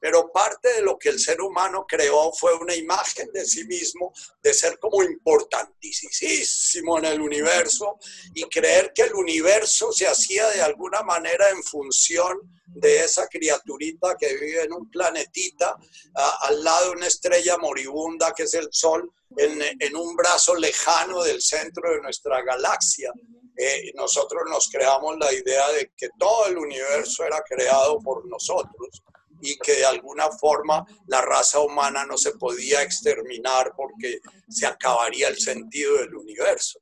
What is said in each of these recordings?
Pero parte de lo que el ser humano creó fue una imagen de sí mismo, de ser como importantísimo en el universo y creer que el universo se hacía de alguna manera en función de esa criaturita que vive en un planetita al lado de una estrella moribunda que es el Sol, en, un brazo lejano del centro de nuestra galaxia. Eh, nosotros nos creamos la idea de que todo el universo era creado por nosotros y que de alguna forma la raza humana no se podía exterminar porque se acabaría el sentido del universo.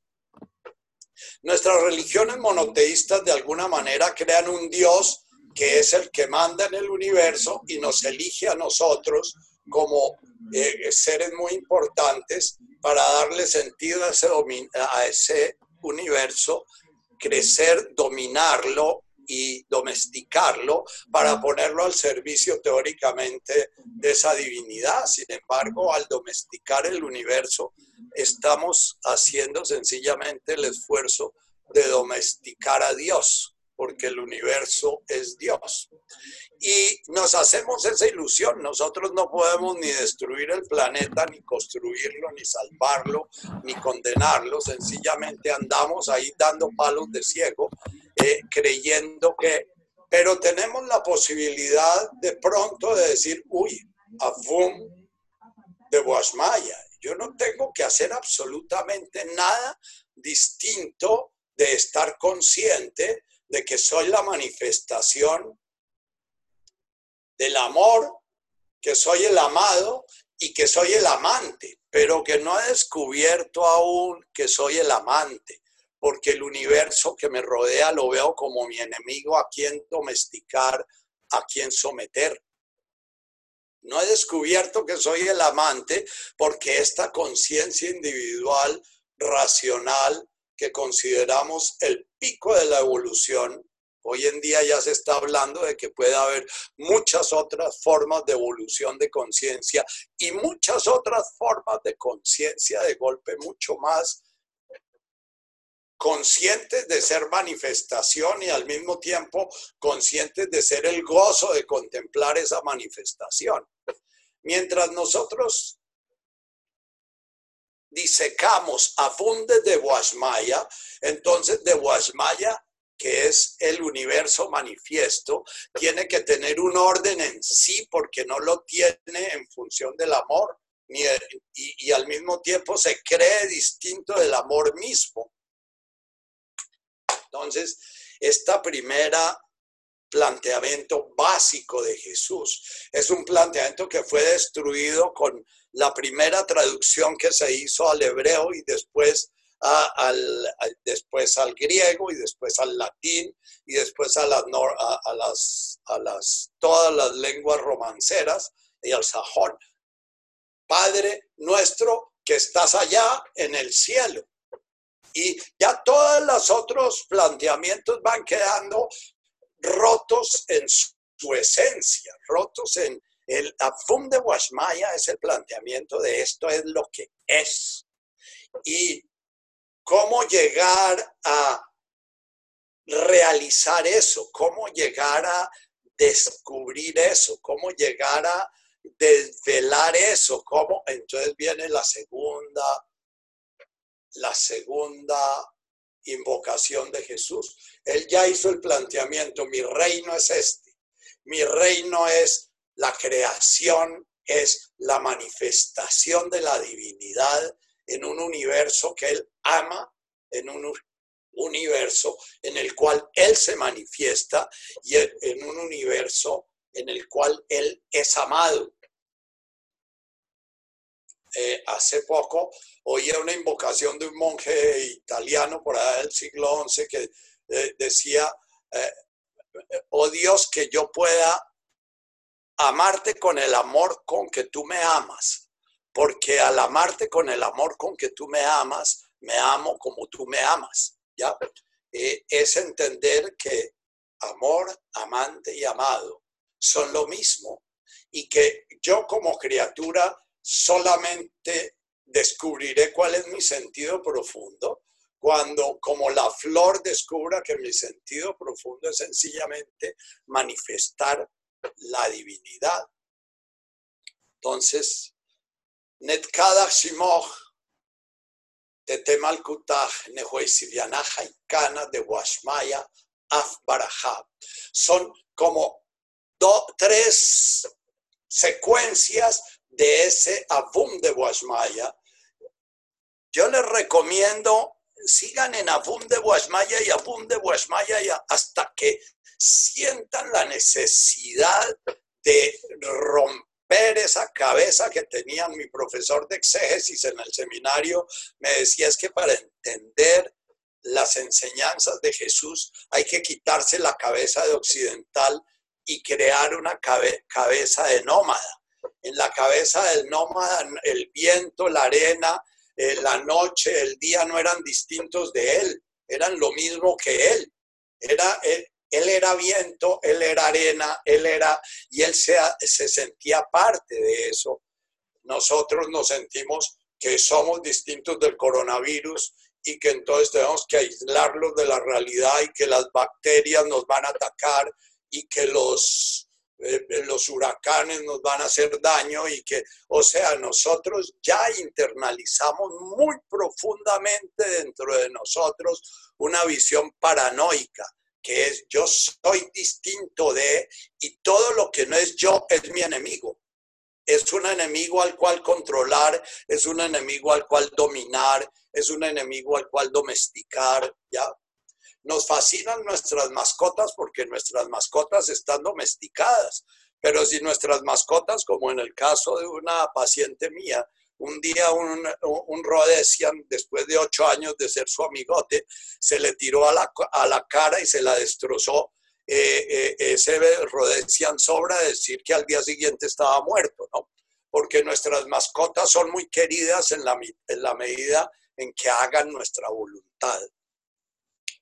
Nuestras religiones monoteístas de alguna manera crean un Dios que es el que manda en el universo y nos elige a nosotros como eh, seres muy importantes para darle sentido a ese, a ese universo, crecer, dominarlo y domesticarlo para ponerlo al servicio teóricamente de esa divinidad. Sin embargo, al domesticar el universo, estamos haciendo sencillamente el esfuerzo de domesticar a Dios porque el universo es Dios. Y nos hacemos esa ilusión, nosotros no podemos ni destruir el planeta, ni construirlo, ni salvarlo, ni condenarlo, sencillamente andamos ahí dando palos de ciego, eh, creyendo que, pero tenemos la posibilidad de pronto de decir, uy, afum de Guasmaya, yo no tengo que hacer absolutamente nada distinto de estar consciente de que soy la manifestación del amor, que soy el amado y que soy el amante, pero que no he descubierto aún que soy el amante, porque el universo que me rodea lo veo como mi enemigo a quien domesticar, a quien someter. No he descubierto que soy el amante porque esta conciencia individual, racional, que consideramos el pico de la evolución, hoy en día ya se está hablando de que puede haber muchas otras formas de evolución de conciencia y muchas otras formas de conciencia de golpe mucho más conscientes de ser manifestación y al mismo tiempo conscientes de ser el gozo de contemplar esa manifestación. Mientras nosotros disecamos a fundes de Guasmaya, entonces de Guasmaya, que es el universo manifiesto, tiene que tener un orden en sí porque no lo tiene en función del amor ni y, y al mismo tiempo se cree distinto del amor mismo. Entonces, esta primera planteamiento básico de Jesús. Es un planteamiento que fue destruido con la primera traducción que se hizo al hebreo y después, al, después al griego y después al latín y después a a, a las, todas las lenguas romanceras y al sajón. Padre nuestro que estás allá en el cielo. Y ya todos los otros planteamientos van quedando rotos en su esencia, rotos en, el Afum de Washmaya es el planteamiento de esto es lo que es. Y cómo llegar a realizar eso, cómo llegar a descubrir eso, cómo llegar a desvelar eso, cómo entonces viene la segunda, la segunda invocación de Jesús. Él ya hizo el planteamiento, mi reino es este, mi reino es la creación es la manifestación de la divinidad en un universo que Él ama, en un universo en el cual Él se manifiesta y en un universo en el cual Él es amado. Eh, hace poco oía una invocación de un monje italiano por allá del siglo XI que eh, decía, eh, oh Dios, que yo pueda amarte con el amor con que tú me amas, porque al amarte con el amor con que tú me amas, me amo como tú me amas, ¿ya? Eh, es entender que amor, amante y amado son lo mismo y que yo como criatura solamente descubriré cuál es mi sentido profundo cuando como la flor descubra que mi sentido profundo es sencillamente manifestar la divinidad. Entonces, Netkada Shimoch, Tetemal Kutah, y Kana de Washmaya, Af Son como tres secuencias de ese Abum de Washmaya. Yo les recomiendo sigan en Abum de Washmaya y Abum de Washmaya hasta que sientan la necesidad de romper esa cabeza que tenía mi profesor de exégesis en el seminario. Me decía es que para entender las enseñanzas de Jesús hay que quitarse la cabeza de occidental y crear una cabeza de nómada. En la cabeza del nómada, el viento, la arena, eh, la noche, el día no eran distintos de él, eran lo mismo que él. Era, él, era viento, él era arena, él era, y él se, se sentía parte de eso. Nosotros nos sentimos que somos distintos del coronavirus y que entonces tenemos que aislarlos de la realidad y que las bacterias nos van a atacar y que los, eh, los huracanes nos van a hacer daño y que, o sea, nosotros ya internalizamos muy profundamente dentro de nosotros una visión paranoica que es yo soy distinto de y todo lo que no es yo es mi enemigo. Es un enemigo al cual controlar, es un enemigo al cual dominar, es un enemigo al cual domesticar, ¿ya? Nos fascinan nuestras mascotas porque nuestras mascotas están domesticadas, pero si nuestras mascotas, como en el caso de una paciente mía, un día un, un Rhodesian, después de ocho años de ser su amigote, se le tiró a la, a la cara y se la destrozó. Eh, eh, ese Rhodesian sobra decir que al día siguiente estaba muerto, ¿no? Porque nuestras mascotas son muy queridas en la, en la medida en que hagan nuestra voluntad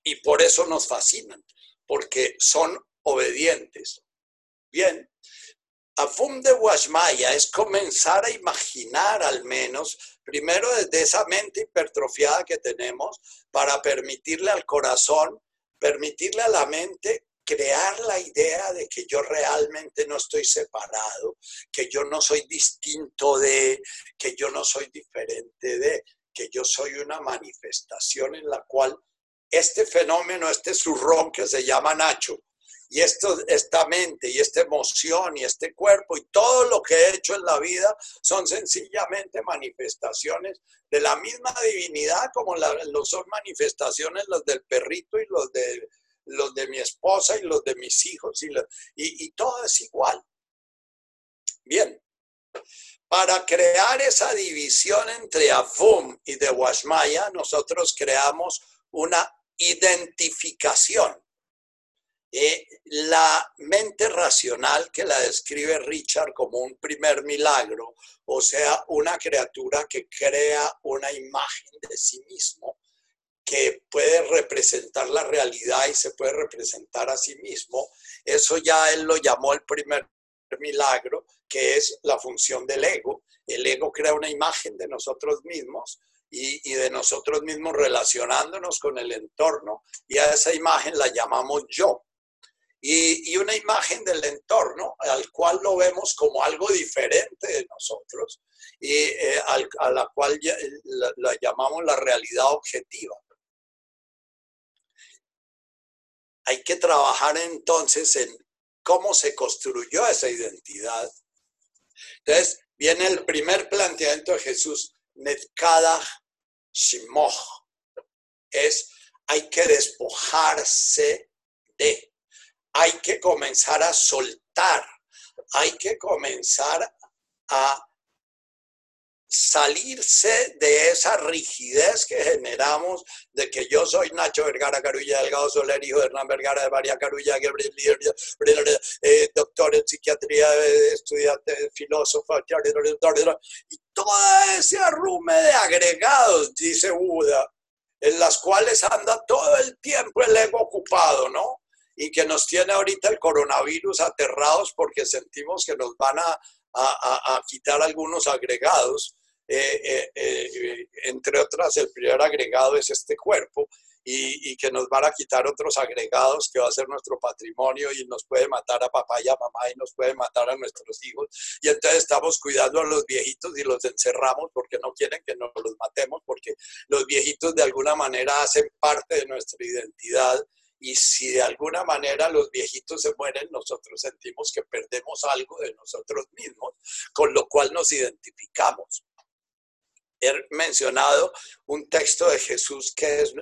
y por eso nos fascinan, porque son obedientes. Bien, Afum de Washmaya es comenzar a imaginar al menos, primero desde esa mente hipertrofiada que tenemos, para permitirle al corazón, permitirle a la mente crear la idea de que yo realmente no estoy separado, que yo no soy distinto de, que yo no soy diferente de, que yo soy una manifestación en la cual este fenómeno, este zurrón que se llama Nacho, y esto, esta mente y esta emoción y este cuerpo y todo lo que he hecho en la vida son sencillamente manifestaciones de la misma divinidad como lo son manifestaciones los del perrito y los de, los de mi esposa y los de mis hijos y, y todo es igual. Bien, para crear esa división entre Avum y de Washmaya, nosotros creamos una identificación. Eh, la mente racional que la describe Richard como un primer milagro, o sea, una criatura que crea una imagen de sí mismo, que puede representar la realidad y se puede representar a sí mismo, eso ya él lo llamó el primer milagro, que es la función del ego. El ego crea una imagen de nosotros mismos y, de nosotros mismos relacionándonos con el entorno y a esa imagen la llamamos yo. Y, una imagen del entorno al cual lo vemos como algo diferente de nosotros y eh, a la cual la, llamamos la realidad objetiva. Hay que trabajar entonces en cómo se construyó esa identidad. Entonces, viene el primer planteamiento de Jesús, Netkada Shimoch. Es, hay que despojarse de, hay que comenzar a soltar, hay que comenzar a salirse de esa rigidez que generamos de que yo soy Nacho Vergara Carulla Delgado Soler, hijo de Hernán Vergara de María Carulla, eh, doctor en psiquiatría, eh, estudiante, filósofo, y todo ese arrume de agregados, dice Buda, en las cuales anda todo el tiempo el ego ocupado, ¿no? Y que nos tiene ahorita el coronavirus aterrados porque sentimos que nos van a, a quitar algunos agregados eh, eh, eh, entre otras, el primer agregado es este cuerpo, y, que nos van a quitar otros agregados que va a ser nuestro patrimonio y nos puede matar a papá y a mamá y nos puede matar a nuestros hijos. Y entonces estamos cuidando a los viejitos y los encerramos porque no quieren que nos los matemos, porque los viejitos de alguna manera hacen parte de nuestra identidad. Y si de alguna manera los viejitos se mueren, nosotros sentimos que perdemos algo de nosotros mismos, con lo cual nos identificamos he mencionado un texto de Jesús que es,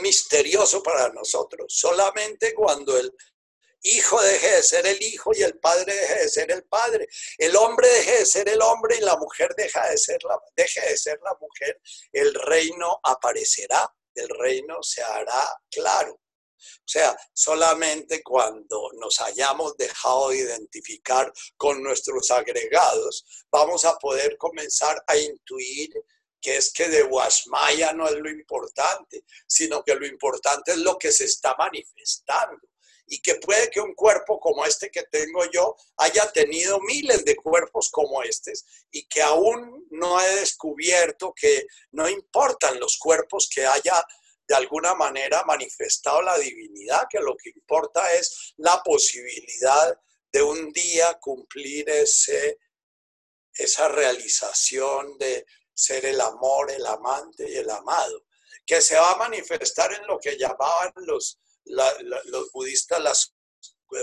misterioso para nosotros. Solamente cuando el hijo deje de ser el hijo y el padre deje de ser el padre, el hombre deje de ser el hombre y la mujer deja de ser la, deje de ser la mujer, el reino aparecerá, el reino se hará claro. O sea, solamente cuando nos hayamos dejado de identificar con nuestros agregados, vamos a poder comenzar a intuir que es que de Guasmaya no es lo importante, sino que lo importante es lo que se está manifestando. Y que puede que un cuerpo como este que tengo yo haya tenido miles de cuerpos como estos y que aún no he descubierto que no importan los cuerpos que haya de alguna manera manifestado la divinidad, que lo que importa es la posibilidad de un día cumplir ese, esa realización de ser el amor, el amante y el amado, que se va a manifestar en lo que llamaban los, los budistas las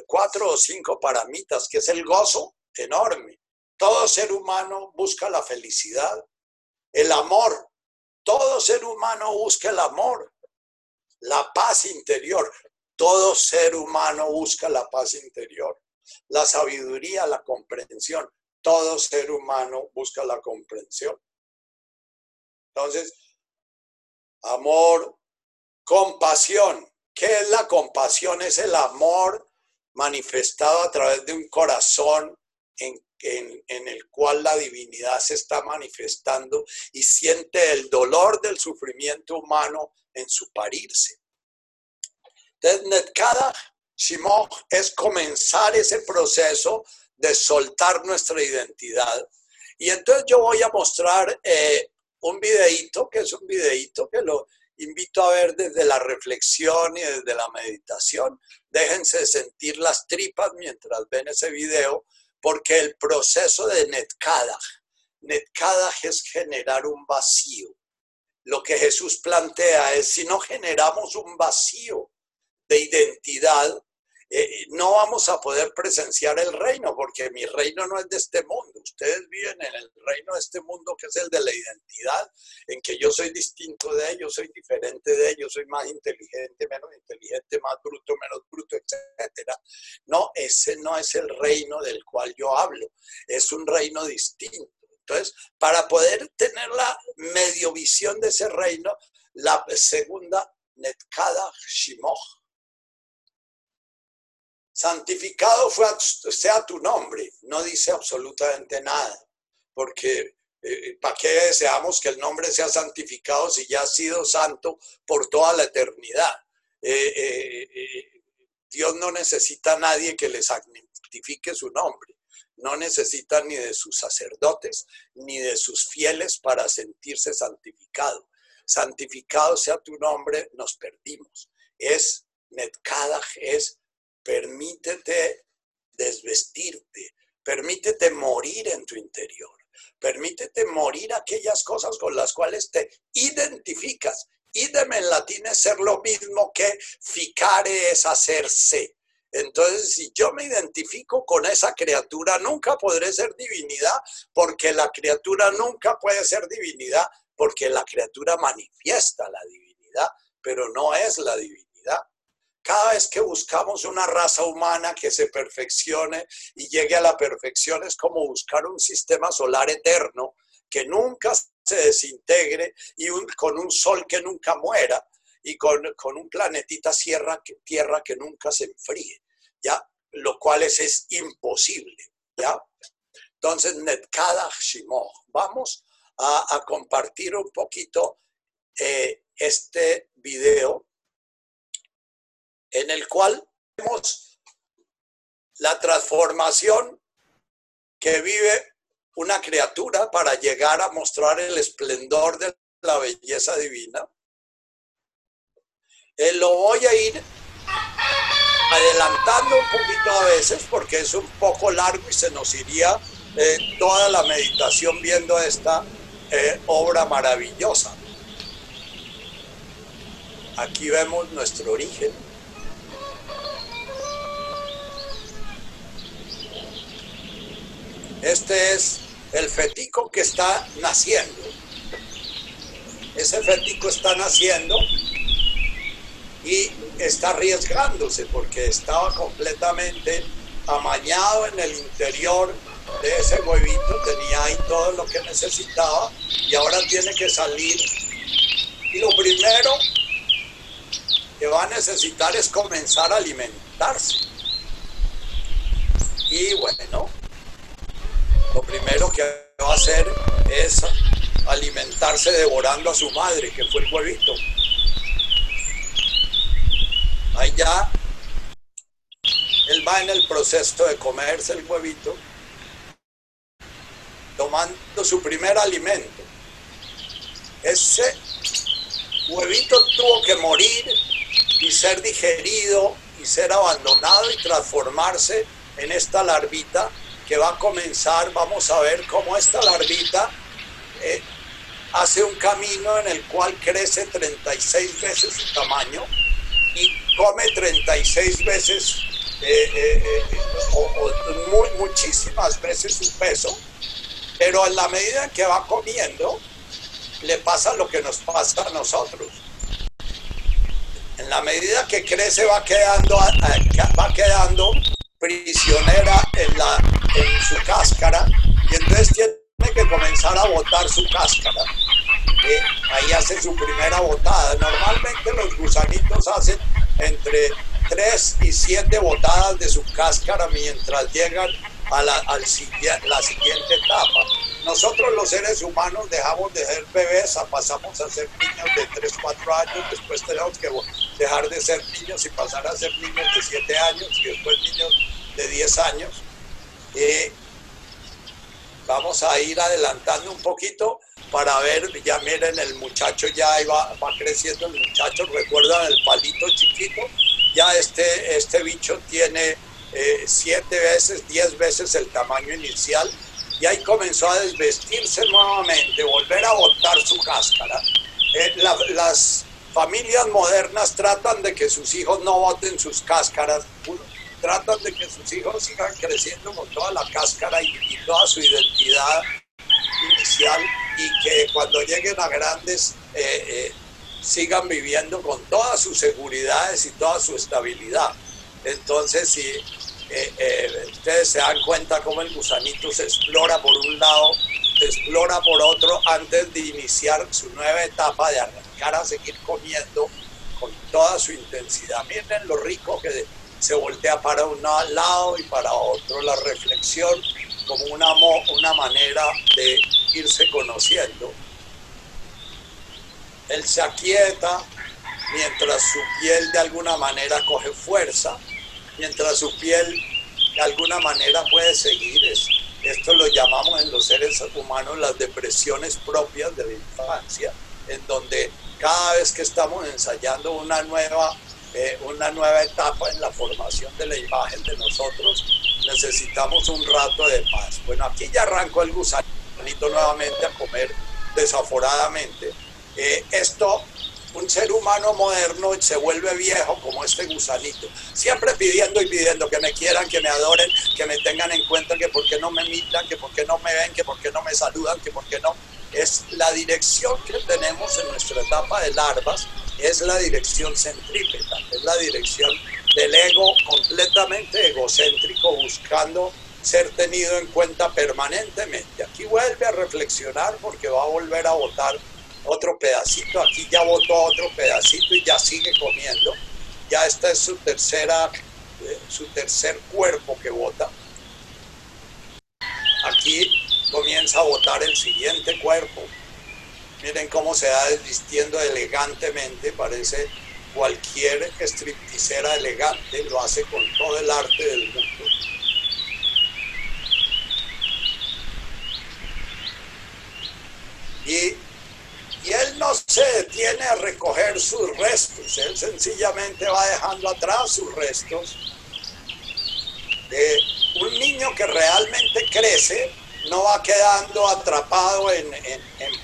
cuatro o cinco paramitas, que es el gozo enorme. Todo ser humano busca la felicidad, el amor. Todo ser humano busca el amor, la paz interior. Todo ser humano busca la paz interior, la sabiduría, la comprensión. Todo ser humano busca la comprensión. Entonces, amor, compasión. ¿Qué es la compasión? Es el amor manifestado a través de un corazón en, el cual la divinidad se está manifestando y siente el dolor del sufrimiento humano en su parirse. Entonces, Netkada Shimoch es comenzar ese proceso de soltar nuestra identidad. Y entonces yo voy a mostrar eh, un videíto, que es un videíto que lo invito a ver desde la reflexión y desde la meditación. Déjense sentir las tripas mientras ven ese video, porque el proceso de Netkadach, Netkadach es generar un vacío. Lo que Jesús plantea es, si no generamos un vacío de identidad, eh, no vamos a poder presenciar el reino, porque mi reino no es de este mundo. Ustedes viven en el reino de este mundo que es el de la identidad, en que yo soy distinto de ellos, soy diferente de ellos, soy más inteligente, menos inteligente, más bruto, menos bruto, etc. No, ese no es el reino del cual yo hablo, es un reino distinto. Entonces, para poder tener la medio visión de ese reino, la segunda, Netkada Shimoch, santificado sea tu nombre, no dice absolutamente nada, porque eh, ¿para qué deseamos que el nombre sea santificado si ya ha sido santo por toda la eternidad? Eh, eh, Dios no necesita a nadie que le santifique su nombre, no necesita ni de sus sacerdotes ni de sus fieles para sentirse santificado. Santificado sea tu nombre, nos perdimos. Es Netkadach, es permítete desvestirte, permítete morir en tu interior, permítete morir aquellas cosas con las cuales te identificas. Idem en latín es ser lo mismo que ficare es hacerse. Entonces, si yo me identifico con esa criatura, nunca podré ser divinidad, porque la criatura nunca puede ser divinidad, porque la criatura manifiesta la divinidad, pero no es la divinidad. Cada vez que buscamos una raza humana que se perfeccione y llegue a la perfección es como buscar un sistema solar eterno que nunca se desintegre y con un sol que nunca muera y con, un planetita tierra que, tierra que nunca se enfríe, ¿ya? Lo cual es, imposible, ¿ya? Entonces, Netkada Shimoh, vamos a, compartir un poquito eh, este video en el cual vemos la transformación que vive una criatura para llegar a mostrar el esplendor de la belleza divina. Eh, lo voy a ir adelantando un poquito a veces porque es un poco largo y se nos iría eh, toda la meditación viendo esta eh, obra maravillosa. Aquí vemos nuestro origen. Este es el fetico que está naciendo. Ese fetico está naciendo y está arriesgándose porque estaba completamente amañado en el interior de ese huevito, tenía ahí todo lo que necesitaba y ahora tiene que salir. Y lo primero que va a necesitar es comenzar a alimentarse. Y bueno, lo primero que va a hacer es alimentarse devorando a su madre, que fue el huevito. Ahí ya él va en el proceso de comerse el huevito, tomando su primer alimento. Ese huevito tuvo que morir y ser digerido y ser abandonado y transformarse en esta larvita que va a comenzar, vamos a ver cómo esta larvita eh, hace un camino en el cual crece 36 veces su tamaño y come 36 veces eh, eh, o, muchísimas veces su peso, pero en la medida que va comiendo, le pasa lo que nos pasa a nosotros. En la medida que crece va quedando, va quedando prisionera en, la, en su cáscara y entonces tiene que comenzar a botar su cáscara. Eh, ahí hace su primera botada. Normalmente los gusanitos hacen entre 3 y 7 botadas de su cáscara mientras llegan a la, al, la siguiente etapa. Nosotros los seres humanos dejamos de ser bebés, pasamos a ser niños de 3, 4 años, después tenemos que dejar de ser niños y pasar a ser niños de 7 años y después niños de 10 años. Eh, vamos a ir adelantando un poquito para ver, ya miren, el muchacho ya va, va creciendo, el muchacho, recuerdan el palito chiquito, ya este, este bicho tiene eh, siete veces, diez veces el tamaño inicial y ahí comenzó a desvestirse nuevamente, volver a botar su cáscara. Eh, las familias modernas tratan de que sus hijos no boten sus cáscaras, tratan de que sus hijos sigan creciendo con toda la cáscara y toda su identidad inicial y que cuando lleguen a grandes eh, eh, sigan viviendo con todas sus seguridades y toda su estabilidad. Entonces, si eh, ustedes se dan cuenta cómo el gusanito se explora por un lado, se explora por otro antes de iniciar su nueva etapa de arrancar a seguir comiendo con toda su intensidad. Miren lo rico que se voltea para un lado y para otro. La reflexión como una, una manera de irse conociendo. Él se aquieta mientras su piel de alguna manera coge fuerza, mientras su piel de alguna manera puede seguir. esto lo llamamos en los seres humanos las depresiones propias de la infancia, en donde cada vez que estamos ensayando una nueva, eh, una nueva etapa en la formación de la imagen de nosotros, necesitamos un rato de paz. Bueno, aquí ya arrancó el gusanito nuevamente a comer desaforadamente. Eh, esto, un ser humano moderno se vuelve viejo como este gusanito, siempre pidiendo y pidiendo que me quieran, que me adoren, que me tengan en cuenta, que por qué no me imitan, que por qué no me ven, que por qué no me saludan, que por qué no. Es la dirección que tenemos en nuestra etapa de larvas, es la dirección centrípeta, es la dirección del ego completamente egocéntrico buscando ser tenido en cuenta permanentemente. Aquí vuelve a reflexionar porque va a volver a votar otro pedacito. Aquí ya votó otro pedacito y ya sigue comiendo. Ya esta es su tercera, eh, su tercer cuerpo que vota. Aquí comienza a votar el siguiente cuerpo. Miren cómo se va desvistiendo elegantemente, parece cualquier stripticera elegante lo hace con todo el arte del mundo. Y, y él no se detiene a recoger sus restos, él sencillamente va dejando atrás sus restos. un niño que realmente crece no va quedando atrapado en,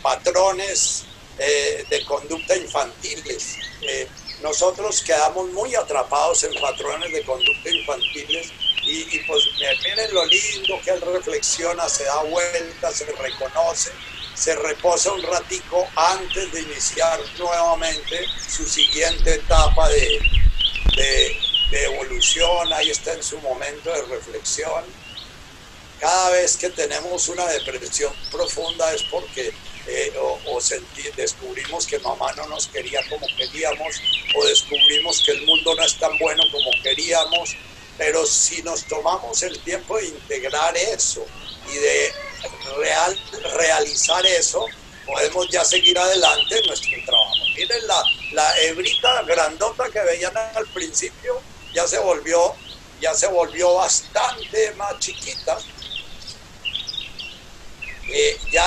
patrones eh, de conducta infantiles. Eh, nosotros quedamos muy atrapados en patrones de conducta infantiles y, pues miren lo lindo que él reflexiona, se da vuelta, se reconoce, se reposa un ratico antes de iniciar nuevamente su siguiente etapa de, de evolución, ahí está en su momento de reflexión. Cada vez que tenemos una depresión profunda es porque eh, o, descubrimos que mamá no nos quería como queríamos, o descubrimos que el mundo no es tan bueno como queríamos, pero si nos tomamos el tiempo de integrar eso y de real, realizar eso, podemos ya seguir adelante en nuestro trabajo. Miren la, la hebrita grandota que veían al principio, ya se volvió, ya se volvió bastante más chiquita.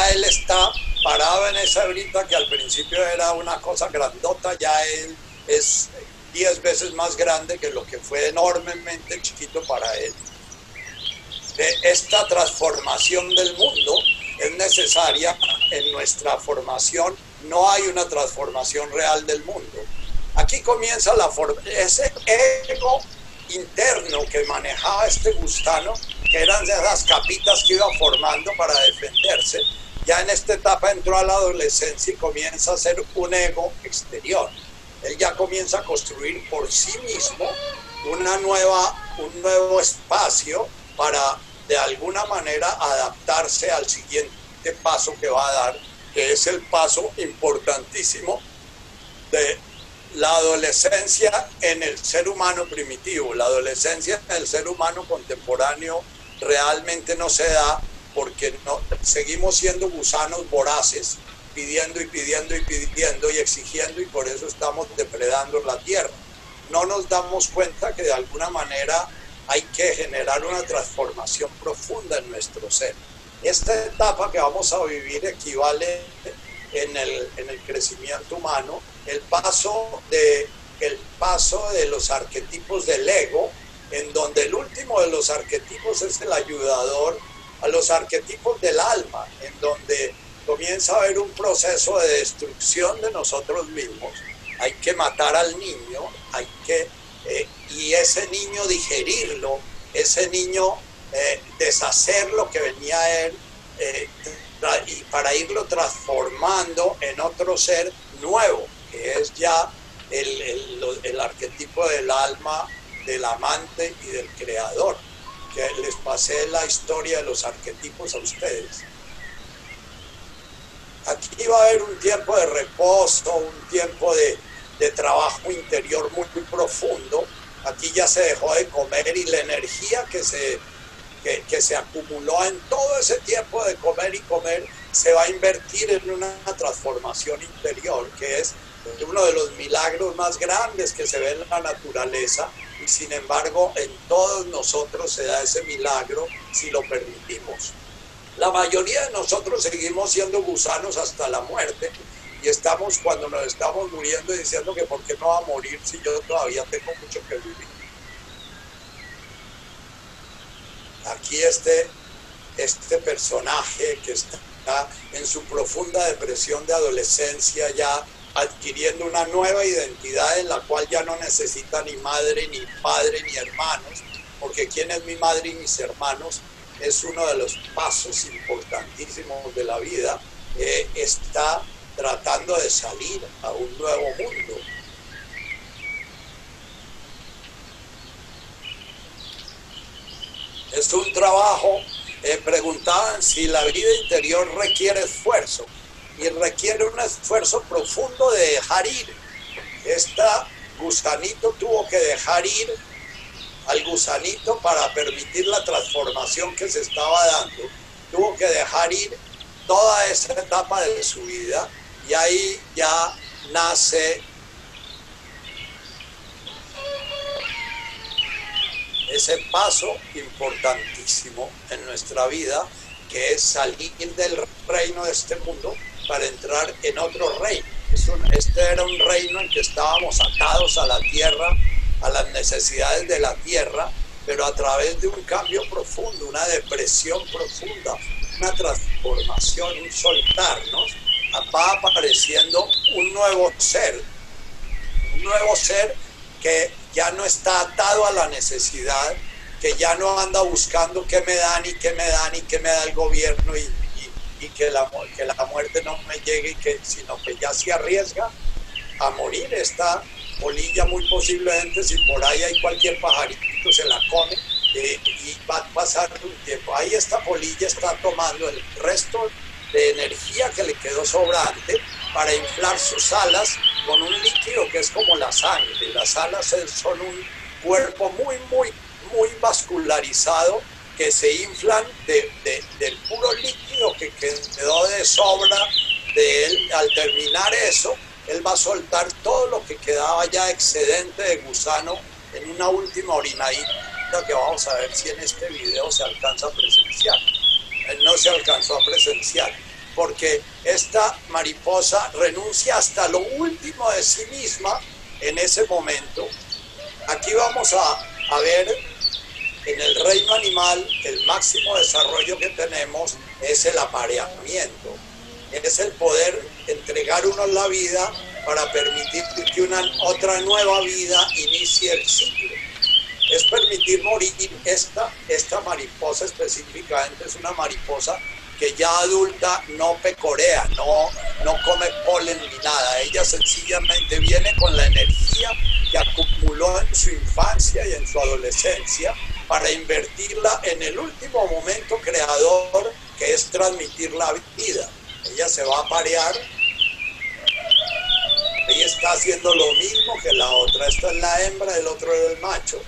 Él está parado en esa brita que al principio era una cosa grandota, ya él es diez veces más grande que lo que fue enormemente chiquito para él. De esta transformación del mundo es necesaria en nuestra formación, no hay una transformación real del mundo. Aquí comienza la ese ego interno que manejaba este gustano, que eran esas capitas que iba formando para defenderse, ya en esta etapa entró a la adolescencia y comienza a ser un ego exterior. Él ya comienza a construir por sí mismo una nueva, un nuevo espacio para de alguna manera adaptarse al siguiente paso que va a dar, que es el paso importantísimo de la adolescencia en el ser humano primitivo. La adolescencia en el ser humano contemporáneo realmente no se da porque no, seguimos siendo gusanos voraces, pidiendo y pidiendo y pidiendo y exigiendo y por eso estamos depredando la tierra. No nos damos cuenta que de alguna manera hay que generar una transformación profunda en nuestro ser. Esta etapa que vamos a vivir equivale en el, en el crecimiento humano, el paso, de, el paso de los arquetipos del ego, en donde el último de los arquetipos es el ayudador a los arquetipos del alma, en donde comienza a haber un proceso de destrucción de nosotros mismos. Hay que matar al niño, hay que, eh, y ese niño digerirlo, ese niño eh, deshacer lo que venía él eh, y para irlo transformando en otro ser nuevo, que es ya el arquetipo del alma, del amante y del creador que les pasé la historia de los arquetipos a ustedes. Aquí va a haber un tiempo de reposo, un tiempo de, trabajo interior muy, profundo. Aquí ya se dejó de comer y la energía que se, que, se acumuló en todo ese tiempo de comer y comer se va a invertir en una transformación interior, que es uno de los milagros más grandes que se ve en la naturaleza y sin embargo en todos nosotros se da ese milagro si lo permitimos. La mayoría de nosotros seguimos siendo gusanos hasta la muerte y estamos cuando nos estamos muriendo diciendo que por qué no va a morir si yo todavía tengo mucho que vivir. Aquí este, este personaje que está en su profunda depresión de adolescencia ya adquiriendo una nueva identidad en la cual ya no necesita ni madre, ni padre, ni hermanos, porque quién es mi madre y mis hermanos es uno de los pasos importantísimos de la vida. está tratando de salir a un nuevo mundo. Es un trabajo, eh, preguntaban si la vida interior requiere esfuerzo y requiere un esfuerzo profundo de dejar ir. Esta gusanito tuvo que dejar ir al gusanito para permitir la transformación que se estaba dando. Tuvo que dejar ir toda esa etapa de su vida y ahí ya nace ese paso importantísimo en nuestra vida que es salir del reino de este mundo para entrar en otro reino. este era un reino en que estábamos atados a la tierra, a las necesidades de la tierra, pero a través de un cambio profundo, una depresión profunda, una transformación, un soltarnos, va apareciendo un nuevo ser, un nuevo ser que ya no está atado a la necesidad, que ya no anda buscando qué me dan y qué me dan y qué me da el gobierno y, que, la, que la muerte no me llegue, y que, sino que ya se arriesga a morir esta polilla muy posiblemente, si por ahí hay cualquier pajarito se la come eh, y va a pasar un tiempo. Ahí esta polilla está tomando el resto de energía que le quedó sobrante para inflar sus alas con un líquido que es como la sangre. Las alas son un cuerpo muy, muy, muy vascularizado que se inflan de, del puro líquido que quedó de sobra de él. Al terminar eso, él va a soltar todo lo que quedaba ya excedente de gusano en una última orinadita que vamos a ver si en este video se alcanza a presenciar. Él no se alcanzó a presenciar porque esta mariposa renuncia hasta lo último de sí misma en ese momento. Aquí vamos a, a ver en el reino animal el máximo desarrollo que tenemos es el apareamiento, es el poder entregar uno la vida para permitir que una otra nueva vida inicie el ciclo. Es permitir morir esta, esta mariposa específicamente, es una mariposa que ya adulta no pecorea, no, no come polen ni nada. Ella sencillamente viene con la energía que acumuló en su infancia y en su adolescencia para invertirla en el último momento creador que es transmitir la vida. Ella se va a parear. Ella está haciendo lo mismo que la otra. Esta es la hembra, el otro es el macho.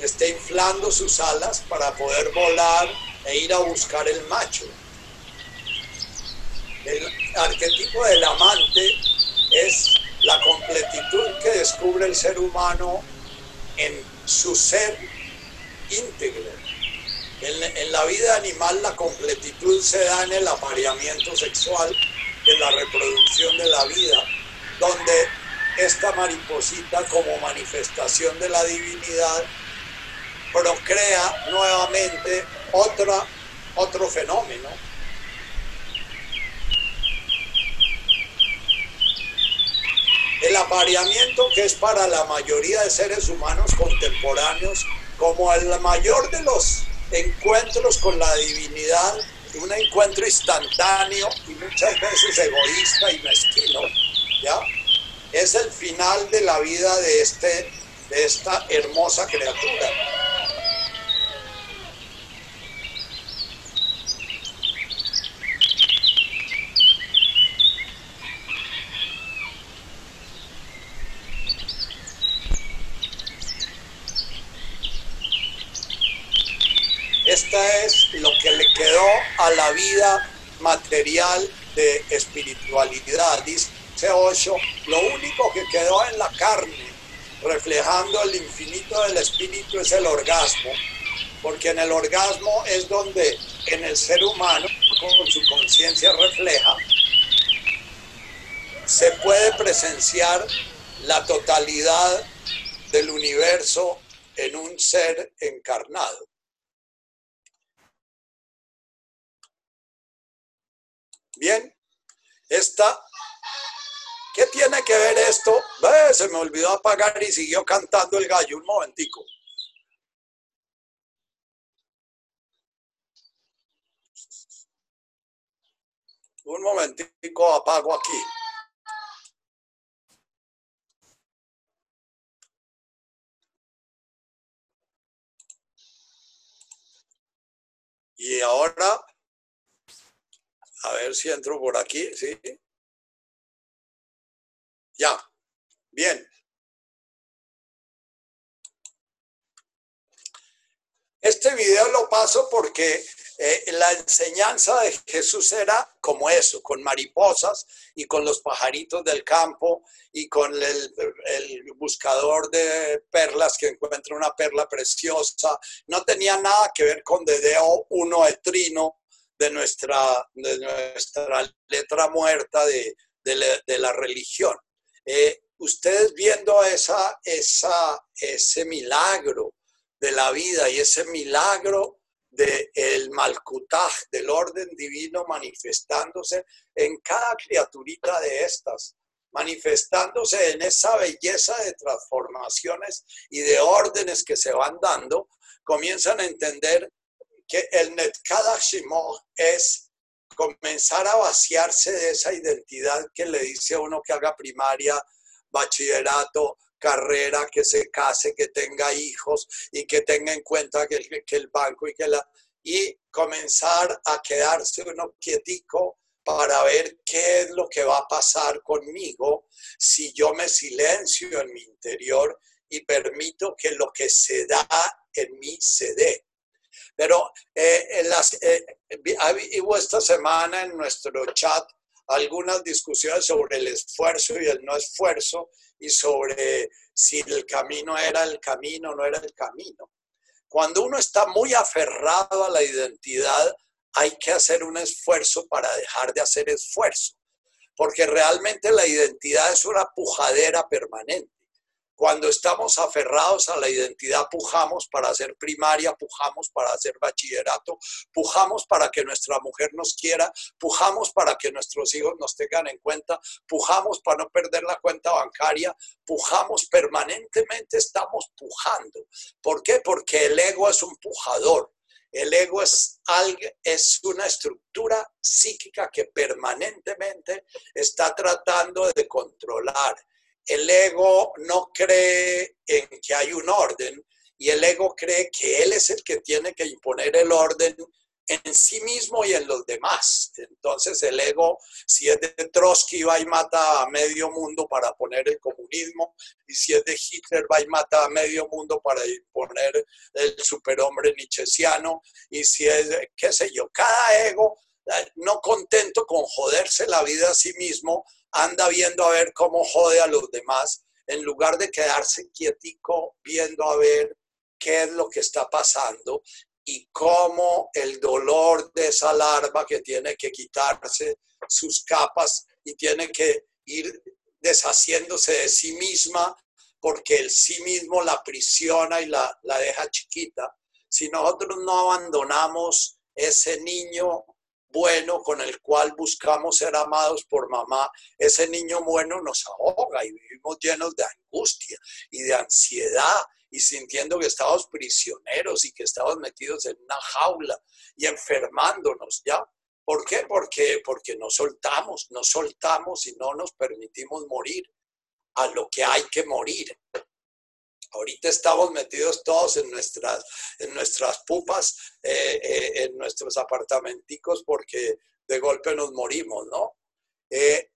Está inflando sus alas para poder volar e ir a buscar el macho. El arquetipo del amante es la completitud que descubre el ser humano en su ser íntegro. En, la vida animal la completitud se da en el apareamiento sexual, en la reproducción de la vida, donde esta mariposita como manifestación de la divinidad procrea nuevamente otra, otro fenómeno El apareamiento que es para la mayoría de seres humanos contemporáneos como el mayor de los encuentros con la divinidad, un encuentro instantáneo y muchas veces egoísta y mezquino, ¿ya? Es el final de la vida de, este, de esta hermosa criatura. Esta es lo que le quedó a la vida material de espiritualidad. Dice 8, lo único que quedó en la carne, reflejando el infinito del espíritu, es el orgasmo, porque en el orgasmo es donde en el ser humano, con su conciencia refleja, se puede presenciar la totalidad del universo en un ser encarnado. Bien, esta, ¿qué tiene que ver esto? se me olvidó apagar y siguió cantando el gallo. Un momentico. Un momentico, apago aquí. Y ahora a ver si entro por aquí, ¿sí? Ya, bien. Este video lo paso porque eh, la enseñanza de Jesús era como eso, con mariposas y con los pajaritos del campo y con el, buscador de perlas que encuentra una perla preciosa. No tenía nada que ver con Dedeo uno etrino de nuestra, de nuestra letra muerta de, de la, religión. Eh, ustedes viendo esa, esa, ese milagro de la vida y ese milagro del el Malkutaj, del orden divino manifestándose en cada criaturita de estas, manifestándose en esa belleza de transformaciones y de órdenes que se van dando, comienzan a entender que el Netkada es comenzar a vaciarse de esa identidad que le dice a uno que haga primaria, bachillerato, carrera, que se case, que tenga hijos y que tenga en cuenta que, que el banco y que la... Y comenzar a quedarse uno quietico para ver qué es lo que va a pasar conmigo si yo me silencio en mi interior y permito que lo que se da en mí se dé. Pero eh, en las, eh, hubo esta semana en nuestro chat algunas discusiones sobre el esfuerzo y el no esfuerzo y sobre si el camino era el camino o no era el camino. Cuando uno está muy aferrado a la identidad, hay que hacer un esfuerzo para dejar de hacer esfuerzo, porque realmente la identidad es una pujadera permanente. Cuando estamos aferrados a la identidad, pujamos para hacer primaria, pujamos para hacer bachillerato, pujamos para que nuestra mujer nos quiera, pujamos para que nuestros hijos nos tengan en cuenta, pujamos para no perder la cuenta bancaria, pujamos permanentemente, estamos pujando. ¿Por qué? Porque el ego es un pujador. El ego es, es una estructura psíquica que permanentemente está tratando de controlar el ego no cree en que hay un orden y el ego cree que él es el que tiene que imponer el orden en sí mismo y en los demás. Entonces el ego, si es de Trotsky, va y mata a medio mundo para poner el comunismo, y si es de Hitler, va y mata a medio mundo para imponer el superhombre nichesiano, y si es, qué sé yo, cada ego, eh, no contento con joderse la vida a sí mismo, anda viendo a ver cómo jode a los demás, en lugar de quedarse quietico viendo a ver qué es lo que está pasando y cómo el dolor de esa larva que tiene que quitarse sus capas y tiene que ir deshaciéndose de sí misma porque el sí mismo la prisiona y la, la deja chiquita. Si nosotros no abandonamos ese niño bueno con el cual buscamos ser amados por mamá, ese niño bueno nos ahoga y vivimos llenos de angustia y de ansiedad y sintiendo que estamos prisioneros y que estamos metidos en una jaula y enfermándonos, ¿ya? ¿Por qué? Porque, porque no soltamos, no soltamos y no nos permitimos morir a lo que hay que morir. Ahorita estamos metidos todos en nuestras, en nuestras pupas, eh, eh, en nuestros apartamenticos, porque de golpe nos morimos, ¿no? Eh,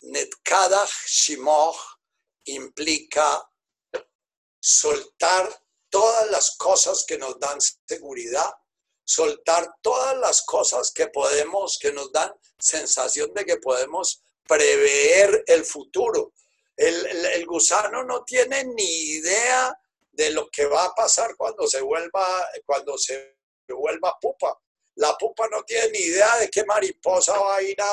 Netkadach Shimoch implica soltar todas las cosas que nos dan seguridad, soltar todas las cosas que podemos, que nos dan sensación de que podemos prever el futuro. El, gusano no tiene ni idea de lo que va a pasar cuando se vuelva, cuando se vuelva pupa. La pupa no tiene ni idea de qué mariposa va a ir a,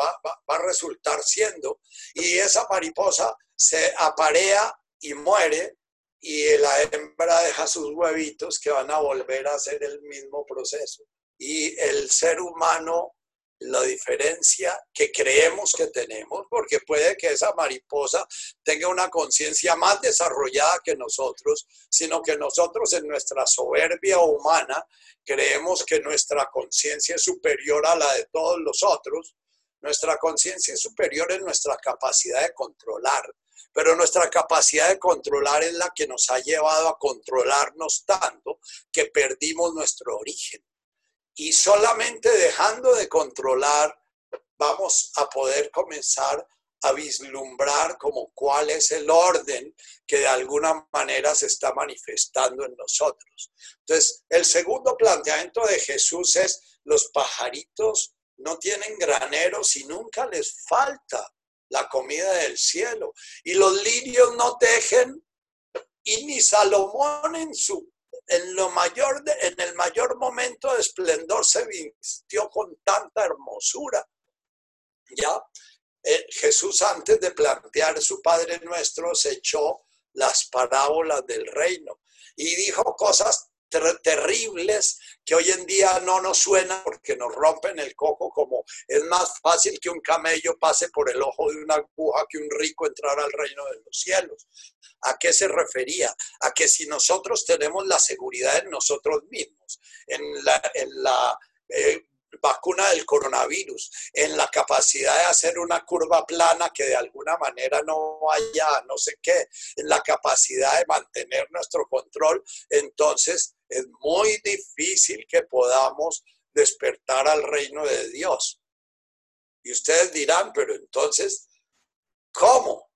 va, a resultar siendo. Y esa mariposa se aparea y muere y la hembra deja sus huevitos que van a volver a hacer el mismo proceso. Y el ser humano la diferencia que creemos que tenemos, porque puede que esa mariposa tenga una conciencia más desarrollada que nosotros, sino que nosotros en nuestra soberbia humana creemos que nuestra conciencia es superior a la de todos los otros. Nuestra conciencia es superior en nuestra capacidad de controlar, pero nuestra capacidad de controlar es la que nos ha llevado a controlarnos tanto que perdimos nuestro origen y solamente dejando de controlar vamos a poder comenzar a vislumbrar como cuál es el orden que de alguna manera se está manifestando en nosotros. Entonces, el segundo planteamiento de Jesús es, los pajaritos no tienen graneros y nunca les falta la comida del cielo. Y los lirios no tejen y ni Salomón en su en, lo mayor en el mayor momento de esplendor se vistió con tanta hermosura. ya eh, Jesús antes de plantear su Padre Nuestro se echó las parábolas del reino y dijo cosas terribles que hoy en día no nos suenan porque nos rompen el coco como es más fácil que un camello pase por el ojo de una aguja que un rico entrar al reino de los cielos. ¿A qué se refería? A que si nosotros tenemos la seguridad en nosotros mismos, en la, la eh, vacuna del coronavirus, en la capacidad de hacer una curva plana que de alguna manera no vaya, no sé qué, en la capacidad de mantener nuestro control, entonces es muy difícil que podamos despertar al reino de Dios. Y ustedes dirán, pero entonces, ¿cómo?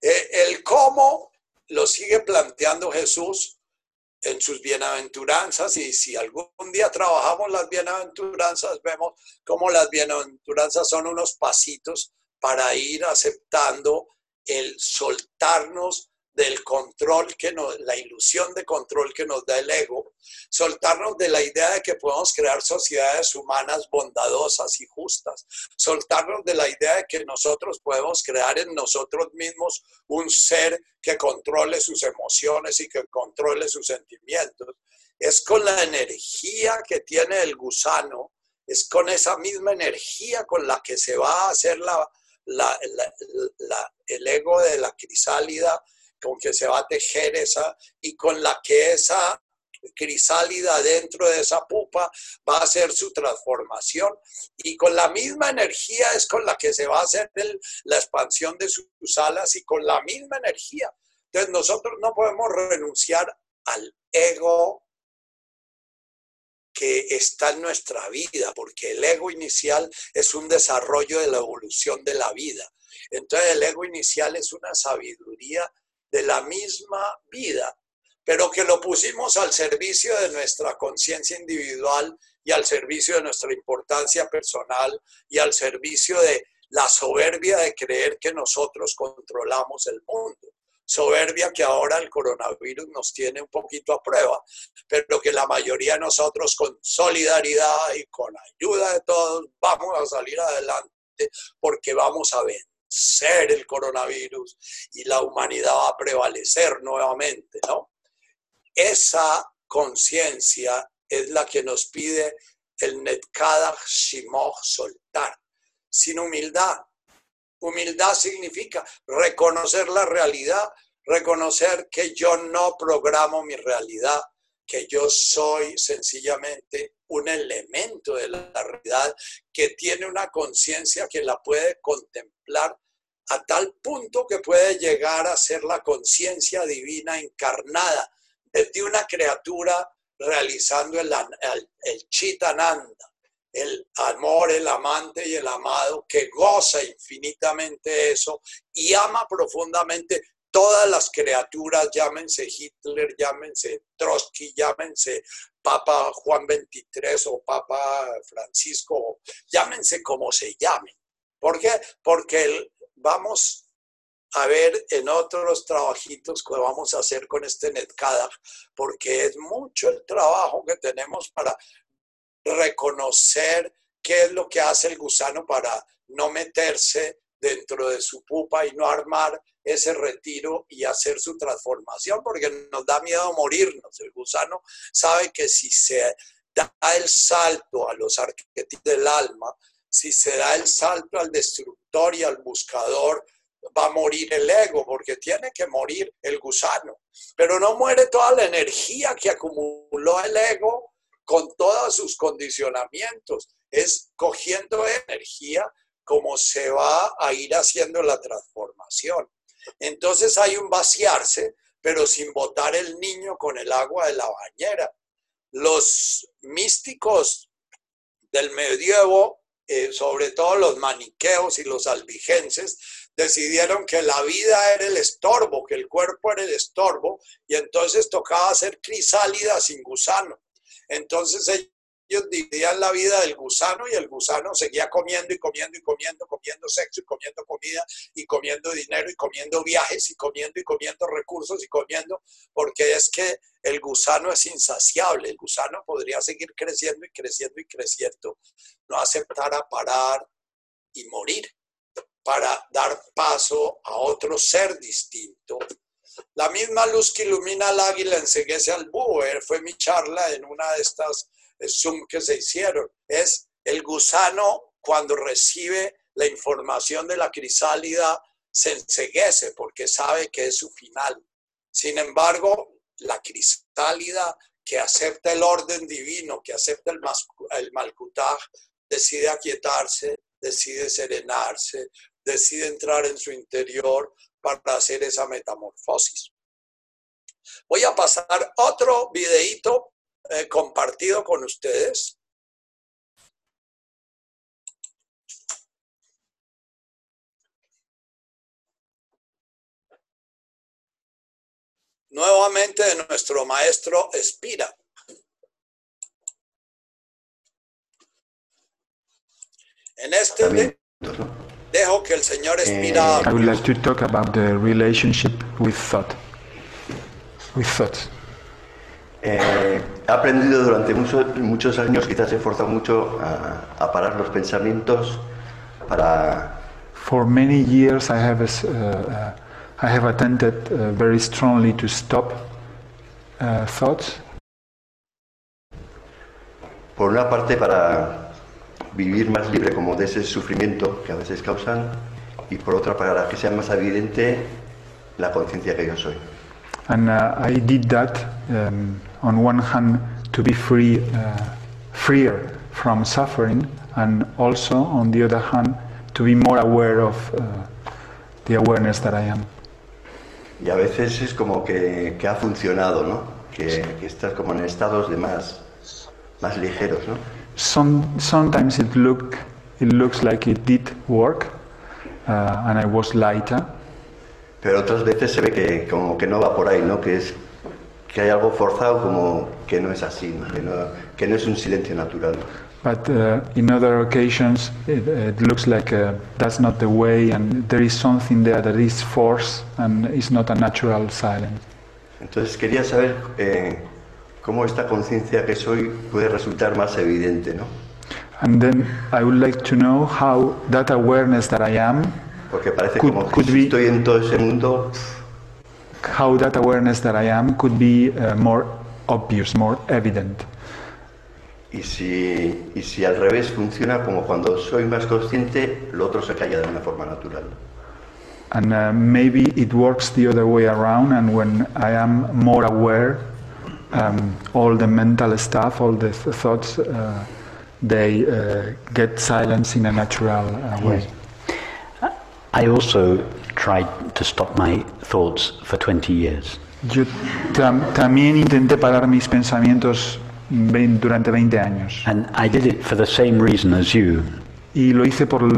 Eh, el cómo lo sigue planteando Jesús en sus bienaventuranzas y si algún día trabajamos las bienaventuranzas, vemos cómo las bienaventuranzas son unos pasitos para ir aceptando el soltarnos del control que nos, la ilusión de control que nos da el ego, soltarnos de la idea de que podemos crear sociedades humanas bondadosas y justas, soltarnos de la idea de que nosotros podemos crear en nosotros mismos un ser que controle sus emociones y que controle sus sentimientos. Es con la energía que tiene el gusano, es con esa misma energía con la que se va a hacer la, el ego de la crisálida con que se va a tejer esa y con la que esa crisálida dentro de esa pupa va a hacer su transformación y con la misma energía es con la que se va a hacer la expansión de sus alas y con la misma energía. Entonces nosotros no podemos renunciar al ego que está en nuestra vida, porque el ego inicial es un desarrollo de la evolución de la vida. Entonces el ego inicial es una sabiduría de la misma vida, pero que lo pusimos al servicio de nuestra conciencia individual y al servicio de nuestra importancia personal y al servicio de la soberbia de creer que nosotros controlamos el mundo. Soberbia que ahora el coronavirus nos tiene un poquito a prueba, pero que la mayoría de nosotros con solidaridad y con ayuda de todos vamos a salir adelante porque vamos a ver ser el coronavirus y la humanidad va a prevalecer nuevamente, ¿no? Esa conciencia es la que nos pide el Netkadach Shimoch soltar, sin humildad. Humildad significa reconocer la realidad, reconocer que yo no programo mi realidad, que yo soy sencillamente un elemento de la realidad que tiene una conciencia que la puede contemplar a tal punto que puede llegar a ser la conciencia divina encarnada desde una criatura realizando el, el, chitananda, el amor, el amante y el amado que goza infinitamente eso y ama profundamente todas las criaturas, llámense Hitler, llámense Trotsky, llámense Papa Juan XXIII o Papa Francisco, llámense como se llamen. ¿Por qué? Porque el, vamos a ver en otros trabajitos que vamos a hacer con este NetCADA, porque es mucho el trabajo que tenemos para reconocer qué es lo que hace el gusano para no meterse dentro de su pupa y no armar ese retiro y hacer su transformación, porque nos da miedo morirnos. El gusano sabe que si se da el salto a los arquetipos del alma, si se da el salto al destructor y al buscador, va a morir el ego, porque tiene que morir el gusano. Pero no muere toda la energía que acumuló el ego con todos sus condicionamientos. Es cogiendo energía como se va a ir haciendo la transformación. Entonces hay un vaciarse, pero sin botar el niño con el agua de la bañera. Los místicos del medievo eh, sobre todo los maniqueos y los albigenses, decidieron que la vida era el estorbo, que el cuerpo era el estorbo, y entonces tocaba hacer crisálida sin gusano. Entonces ellos dividían la vida del gusano y el gusano seguía comiendo y comiendo y comiendo, comiendo sexo y comiendo comida y comiendo dinero y comiendo viajes y comiendo y comiendo recursos y comiendo, porque es que el gusano es insaciable, el gusano podría seguir creciendo y creciendo y creciendo, no aceptara parar y morir para dar paso a otro ser distinto. La misma luz que ilumina al águila enseguece al búho, fue mi charla en una de estas Zoom que se hicieron. Es el gusano cuando recibe la información de la crisálida se enseguece porque sabe que es su final. Sin embargo, la crisálida que acepta el orden divino, que acepta el, el malcutaj, decide aquietarse, decide serenarse, decide entrar en su interior para hacer esa metamorfosis. Voy a pasar otro videíto eh, compartido con ustedes. Nuevamente de nuestro maestro Espira. En este dejo que el Señor Espira. I would like to talk about the relationship with thought. With thoughts. Eh, he aprendido durante muchos, muchos años, quizás he esforzado mucho a, a parar los pensamientos para... For many years I have, uh, uh, I have attempted uh, very strongly to stop uh, thoughts. Por una parte para vivir más libre como de ese sufrimiento que a veces causan y por otra para que sea más evidente la conciencia que yo soy. And uh, I did that um, on one hand to be free, uh, freer from suffering, and also on the other hand to be more aware of uh, the awareness that I am. Y a veces es como que, que ha funcionado, ¿no? Que, que estás como en estados de más, más ligeros, ¿no? Some, sometimes it look it looks like it did work, uh, and I was lighter. Pero otras veces se ve que como que no va por ahí, ¿no? Que es que hay algo forzado como que no es así, ¿no? Que, no, que no es un silencio natural. But uh, in other occasions, it, it looks like uh, that's not the way, and there is something there that is forced and is not a natural silence. Entonces quería saber eh, cómo esta conciencia que soy puede resultar más evidente, ¿no? And then I would like to know how that awareness that I am, Porque parece Could- como que could be- estoy en todo ese mundo, how that awareness that I am could be uh, more obvious, more evident. y si, y si al revés funciona como cuando soy más consciente, lo otro se calla de una forma natural. And uh, maybe it works the other way around, and when I am more aware, um, all the mental stuff, all the th- thoughts, uh, they uh, get silence in a natural uh, way. I also tried to stop my thoughts for 20 years. Yo tam- también intenté parar mis pensamientos durante 20 años And I did it for the same reason as you. y lo hice por el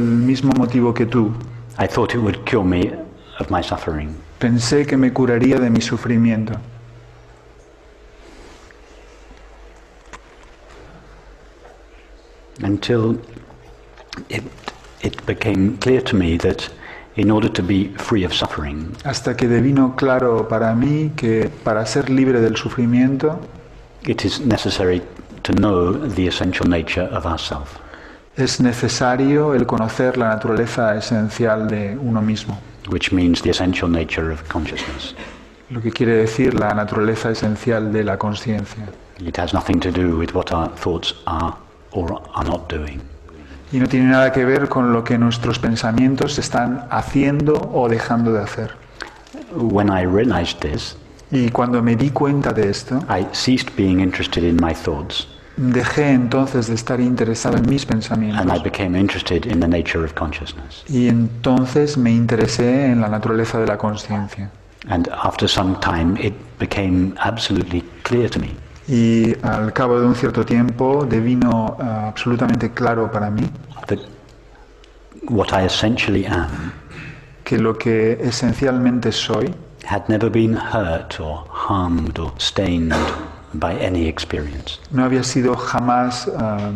mismo motivo que tú. I thought it would cure me of my suffering. Pensé que me curaría de mi sufrimiento. Until it, it became clear to me that in order to be free of suffering, Hasta que devino claro para mí que para ser libre del sufrimiento it is necessary to know the essential nature of ourself. es necesario el conocer la naturaleza esencial de uno mismo, which means the essential nature of consciousness. lo que quiere decir la naturaleza esencial de la conciencia. It has nothing to do with what our thoughts are or are not doing. Y no tiene nada que ver con lo que nuestros pensamientos están haciendo o dejando de hacer. When I realized this, Y cuando me di cuenta de esto, I ceased being interested in my thoughts dejé entonces de estar interesado en mis and I pensamientos became interested in the nature of consciousness. y entonces me interesé en la naturaleza de la conciencia. And after some time, it became absolutely clear to me Y al cabo de un cierto tiempo devino ah, absolutamente claro para mí that what I essentially am que lo que esencialmente soy had never been hurt or harmed or stained by any experience. no había sido jamás ah,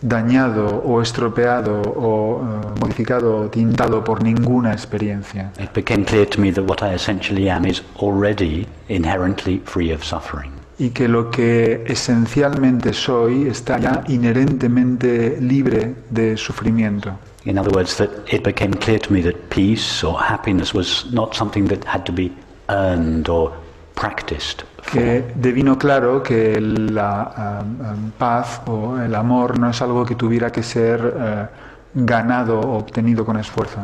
dañado o estropeado o ah, modificado o tintado por ninguna experiencia. It became clear to me that what I essentially am is already inherently free of suffering. Y que lo que esencialmente soy está ya inherentemente libre de sufrimiento. In other words, that it became clear to me that peace or happiness was not something that had to be earned or practiced. Que devino claro que la um, um, paz o el amor no es algo que tuviera que ser uh, ganado o obtenido con esfuerzo,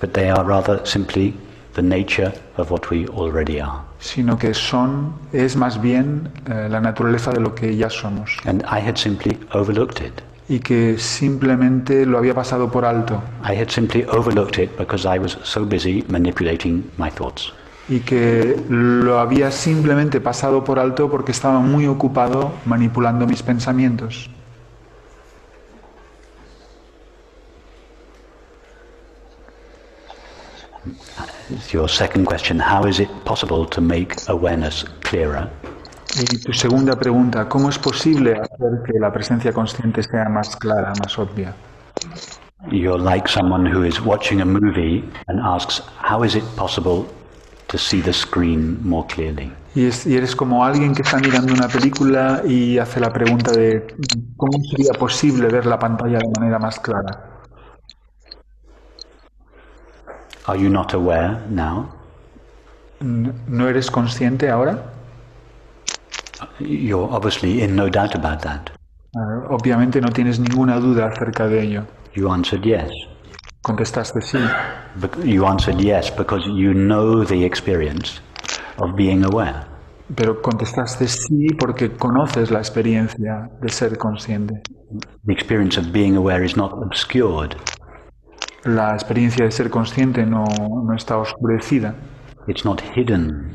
but they are rather simply the nature of what we already are. sino que son, es más bien eh, la naturaleza de lo que ya somos And I had simply overlooked it. y que simplemente lo había pasado por alto I had simply overlooked it because I was so busy manipulating my thoughts. y que lo había simplemente pasado por alto porque estaba muy ocupado manipulando mis pensamientos. Your second question how is it possible to make awareness clearer? Y tu segunda pregunta, ¿cómo es posible hacer que la presencia consciente sea más clara, más obvia? You're like someone who is watching a movie and asks, How is it possible to see the screen more clearly? Y, es- y eres como alguien que está mirando una película y hace la pregunta de cómo sería posible ver la pantalla de manera más clara. Are you not aware now? ¿No eres consciente ahora? You're obviously in no doubt about that. Ah, obviamente no tienes ninguna duda acerca de ello. You answered yes. Contestaste sí, Bec- You answered yes because you know the experience of being aware. pero contestaste sí porque conoces la experiencia de ser consciente. The experience of being aware is not obscured, La experiencia de ser consciente no, no está oscurecida, it's not hidden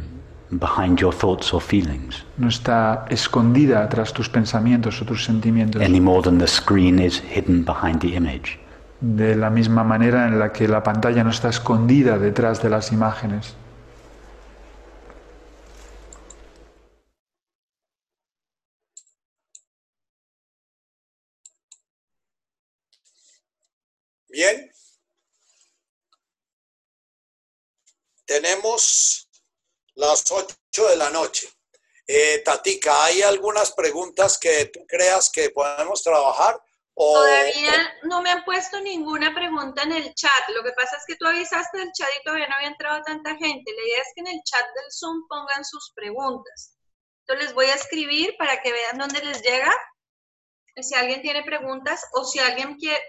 behind your thoughts or feelings no está escondida tras tus pensamientos o tus sentimientos, any more than the screen is hidden behind the image. de la misma manera en la que la pantalla no está escondida detrás de las imágenes. Bien. Tenemos las 8 de la noche. Eh, Tatica, ¿hay algunas preguntas que tú creas que podemos trabajar? Todavía no me han puesto ninguna pregunta en el chat. Lo que pasa es que tú avisaste del chat y todavía no había entrado tanta gente. La idea es que en el chat del Zoom pongan sus preguntas. Entonces les voy a escribir para que vean dónde les llega. Si alguien tiene preguntas o si alguien quiere,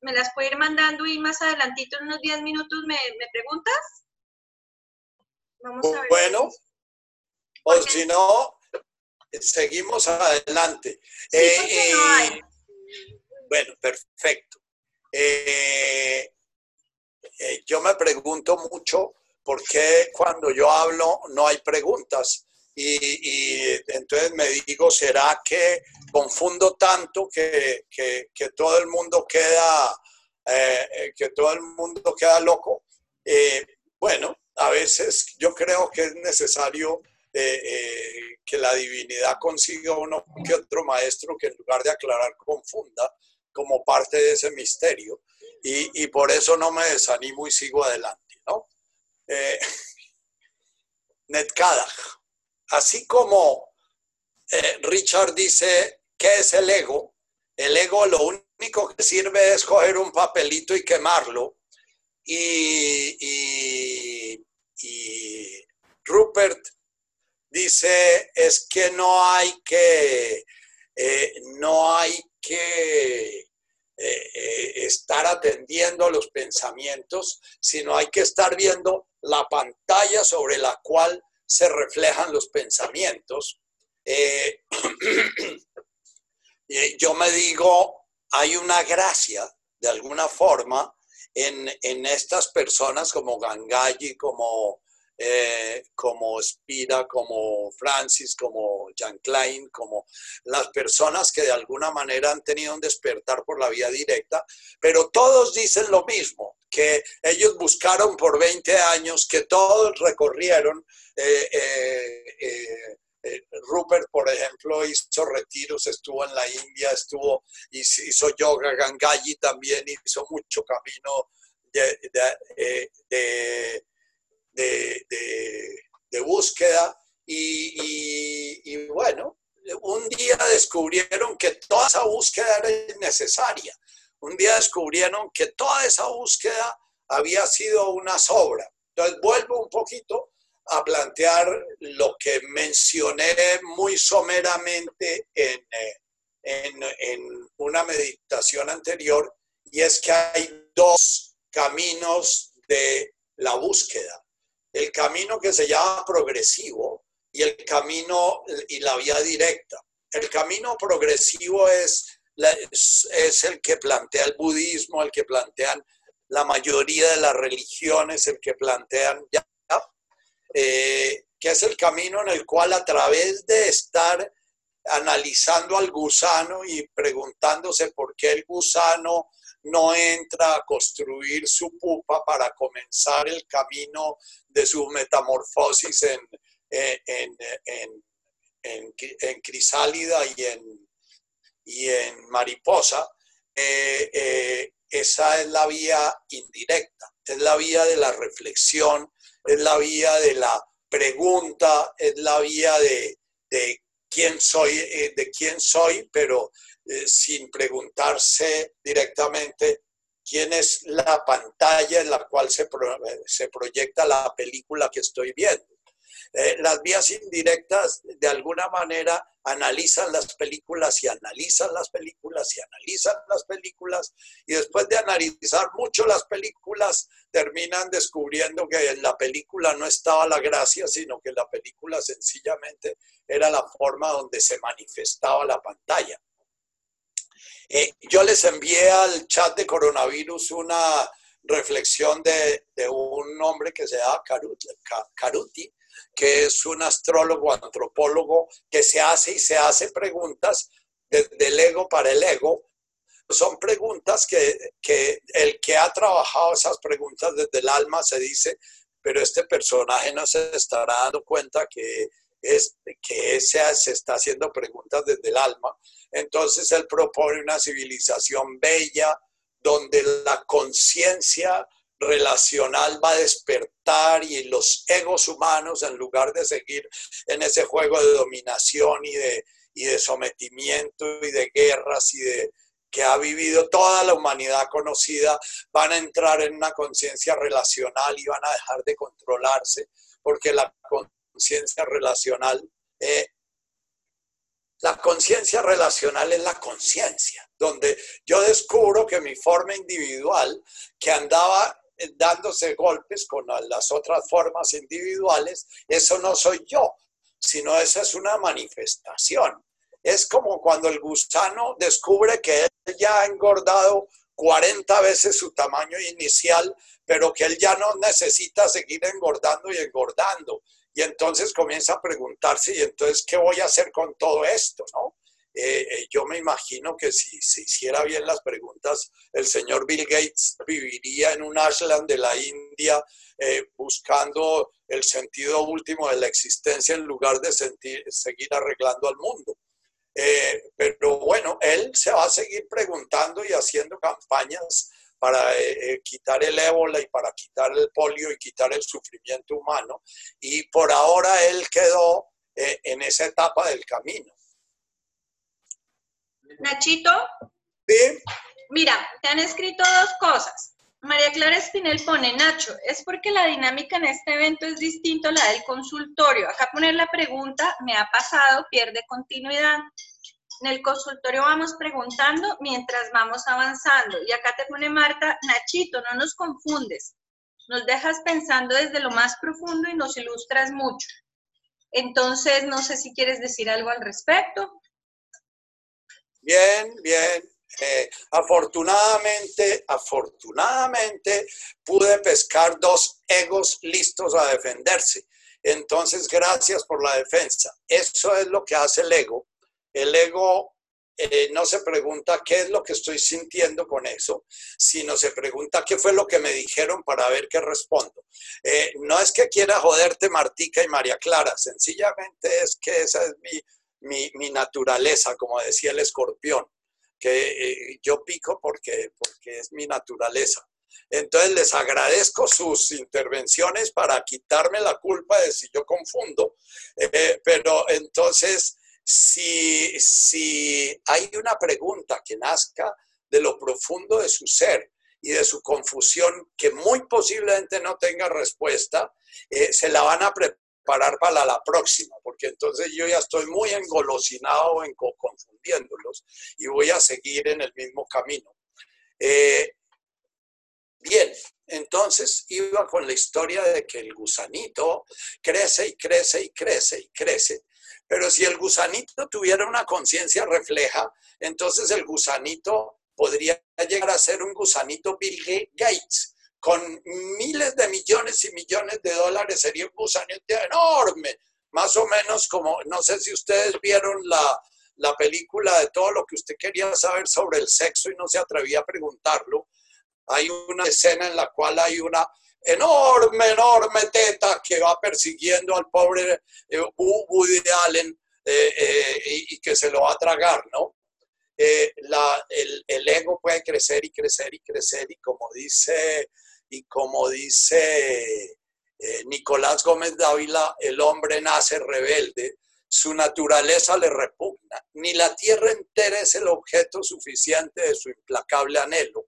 me las puede ir mandando y más adelantito, en unos 10 minutos, me, me preguntas. Vamos a ver. bueno, o si no, seguimos adelante. Sí, Eh, no eh, hay. Bueno, perfecto. Eh, eh, yo me pregunto mucho por qué cuando yo hablo no hay preguntas. Y, y entonces me digo, ¿será que confundo tanto que, que- que todo el mundo queda, eh, eh, que todo el mundo queda loco? Eh, bueno, a veces yo creo que es necesario eh, eh, que la divinidad consiga uno que otro maestro que en lugar de aclarar confunda como parte de ese misterio. Y, y por eso no me desanimo y sigo adelante, ¿no? Eh, Netkadach. Así como eh, Richard dice, ¿qué es el ego? El ego lo único que sirve es coger un papelito y quemarlo. Y, y- y Rupert dice, es que no hay que, eh, no hay que eh, eh, estar atendiendo a los pensamientos, sino hay que estar viendo la pantalla sobre la cual se reflejan los pensamientos. Yo me digo, hay una gracia, de alguna forma, en, estas personas como Gangaji, como, eh, como Spira, como Francis, como Jan Klein, como las personas que de alguna manera han tenido un despertar por la vía directa, pero todos dicen lo mismo, que ellos buscaron por 20 años, que todos recorrieron. eh, eh, Rupert, por ejemplo, hizo retiros, estuvo en la India, estuvo, hizo yoga, Gangaji también hizo mucho camino de, eh, búsqueda y, bueno, un día descubrieron que toda esa búsqueda era innecesaria. Un día descubrieron que toda esa búsqueda había sido una sobra. Entonces vuelvo un poquito a plantear lo que mencioné muy someramente en, eh, en, en, una meditación anterior, y es que hay dos caminos de la búsqueda. El camino que se llama progresivo y el camino y la vía directa. El camino progresivo es, el que plantea el budismo, el que plantean la mayoría de las religiones, el que plantean eh, que es el camino en el cual a través de estar analizando al gusano y preguntándose por qué el gusano no entra a construir su pupa para comenzar el camino de su metamorfosis en, en, en, crisálida y en, y en mariposa, eh, eh, esa es la vía indirecta, es la vía de la reflexión, es la vía de la pregunta, es la vía de, de quién soy, eh, de quién soy, pero sin preguntarse directamente quién es la pantalla en la cual se, se proyecta la película que estoy viendo. Eh, las vías indirectas de alguna manera analizan las películas y analizan las películas y analizan las películas y después de analizar mucho las películas terminan descubriendo que en la película no estaba la gracia, sino que la película sencillamente era la forma donde se manifestaba la pantalla. Eh, yo les envié al chat de coronavirus una reflexión de, de un hombre que se llama Caruti, que es un astrólogo, antropólogo, que se hace y se hace preguntas desde el ego para el ego. Son preguntas que, que el que ha trabajado esas preguntas desde el alma se dice, pero este personaje no se estará dando cuenta que, es, que se, se está haciendo preguntas desde el alma. Entonces él propone una civilización bella donde la conciencia relacional va a despertar y los egos humanos, en lugar de seguir en ese juego de dominación y de, y de sometimiento y de guerras y de que ha vivido toda la humanidad conocida, van a entrar en una conciencia relacional y van a dejar de controlarse, porque la conciencia relacional, eh, la conciencia relacional es la conciencia, donde yo descubro que mi forma individual, que andaba dándose golpes con las otras formas individuales, eso no soy yo, sino esa es una manifestación. Es como cuando el gusano descubre que él ya ha engordado 40 veces su tamaño inicial, pero que él ya no necesita seguir engordando y engordando. Y entonces comienza a preguntarse, ¿y entonces qué voy a hacer con todo esto? ¿no? Eh, eh, yo me imagino que si se hiciera bien las preguntas, el señor Bill Gates viviría en un ashland de la India eh, buscando el sentido último de la existencia en lugar de seguir arreglando al mundo. pero bueno, él se va a seguir preguntando y haciendo campañas para quitar el ébola y para quitar el polio y quitar el sufrimiento humano. Y por ahora él quedó en esa etapa del camino. Nachito. Sí. Mira, te han escrito dos cosas. María Clara Espinel pone, Nacho, es porque la dinámica en este evento es distinto a la del consultorio. Acá poner la pregunta, me ha pasado, pierde continuidad. En el consultorio vamos preguntando mientras vamos avanzando. Y acá te pone Marta, Nachito, no nos confundes. Nos dejas pensando desde lo más profundo y nos ilustras mucho. Entonces, no sé si quieres decir algo al respecto. Bien, bien. Eh, afortunadamente, afortunadamente pude pescar dos egos listos a defenderse. Entonces, gracias por la defensa. Eso es lo que hace el ego. El ego eh, no se pregunta qué es lo que estoy sintiendo con eso, sino se pregunta qué fue lo que me dijeron para ver qué respondo. Eh, no es que quiera joderte Martica y María Clara, sencillamente es que esa es mi mi, naturaleza, como decía el escorpión, que eh, yo pico porque, porque es mi naturaleza. Entonces les agradezco sus intervenciones para quitarme la culpa de si yo confundo. Eh, pero entonces, si, si hay una pregunta que nazca de lo profundo de su ser y de su confusión que muy posiblemente no tenga respuesta, eh, se la van a preparar para la próxima, porque entonces yo ya estoy muy engolosinado en confundiéndolos y voy a seguir en el mismo camino. Eh, bien, entonces iba con la historia de que el gusanito crece y crece y crece y crece, pero si el gusanito tuviera una conciencia refleja, entonces el gusanito podría llegar a ser un gusanito Bill Gates. Con miles de millones y millones de dólares sería un gusanito enorme, más o menos como, no sé si ustedes vieron la, la película de todo lo que usted quería saber sobre el sexo y no se atrevía a preguntarlo. Hay una escena en la cual hay una enorme, enorme teta que va persiguiendo al pobre eh, Woody Allen eh, eh, y, que se lo va a tragar, ¿no? La, el, el, ego puede crecer y crecer y crecer y como dice, y como dice Nicolás Gómez Dávila, el hombre nace rebelde su naturaleza le repugna, ni la tierra entera es el objeto suficiente de su implacable anhelo.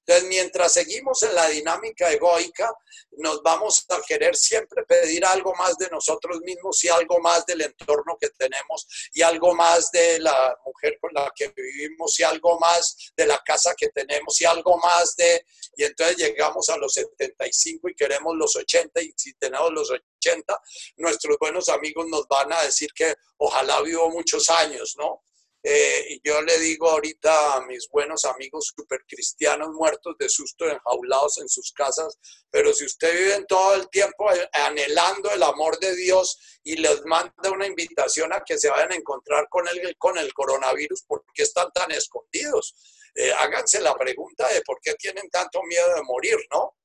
Entonces, mientras seguimos en la dinámica egoica, nos vamos a querer siempre pedir algo más de nosotros mismos y algo más del entorno que tenemos y algo más de la mujer con la que vivimos y algo más de la casa que tenemos y algo más de... Y entonces llegamos a los 75 y queremos los 80 y si tenemos los 80, nuestros buenos amigos nos van a decir que ojalá vivo muchos años, ¿no? Eh, yo le digo ahorita a mis buenos amigos supercristianos muertos de susto, enjaulados en sus casas, pero si usted vive todo el tiempo anhelando el amor de Dios y les manda una invitación a que se vayan a encontrar con el, con el coronavirus, ¿por qué están tan escondidos? Eh, háganse la pregunta de por qué tienen tanto miedo de morir, ¿no?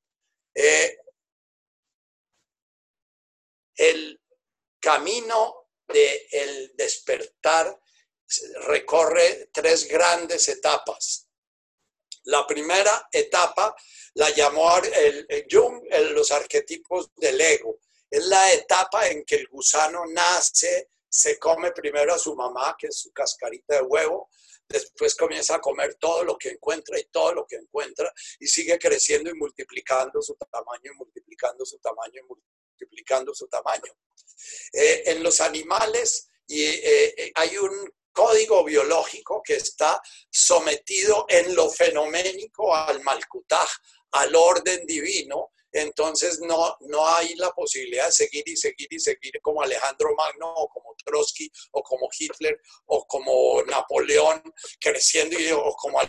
Eh, el camino del el despertar recorre tres grandes etapas. La primera etapa la llamó el, Jung los arquetipos del ego. Es la etapa en que el gusano nace, se come primero a su mamá, que es su cascarita de huevo, después comienza a comer todo lo que encuentra y todo lo que encuentra y sigue creciendo y multiplicando su tamaño y multiplicando su tamaño y multiplicando su tamaño. Eh, en los animales y, eh, eh, hay un código biológico que está sometido en lo fenoménico al Malkutaj, al orden divino, entonces no, no hay la posibilidad de seguir y seguir y seguir como Alejandro Magno o como Trotsky o como Hitler o como Napoleón creciendo y o como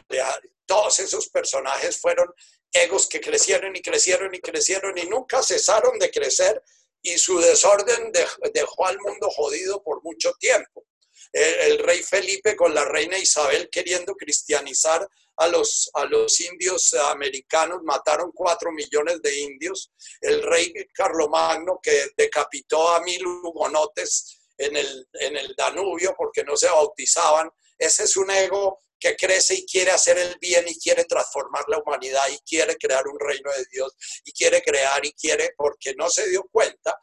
todos esos personajes fueron egos que crecieron y crecieron y crecieron y nunca cesaron de crecer y su desorden dejó al mundo jodido por mucho tiempo el, rey Felipe con la reina Isabel queriendo cristianizar a los, a los indios americanos, mataron cuatro millones de indios, el rey Carlomagno que decapitó a mil hugonotes en el, en el Danubio porque no se bautizaban, ese es un ego que crece y quiere hacer el bien y quiere transformar la humanidad y quiere crear un reino de Dios y quiere crear y quiere porque no se dio cuenta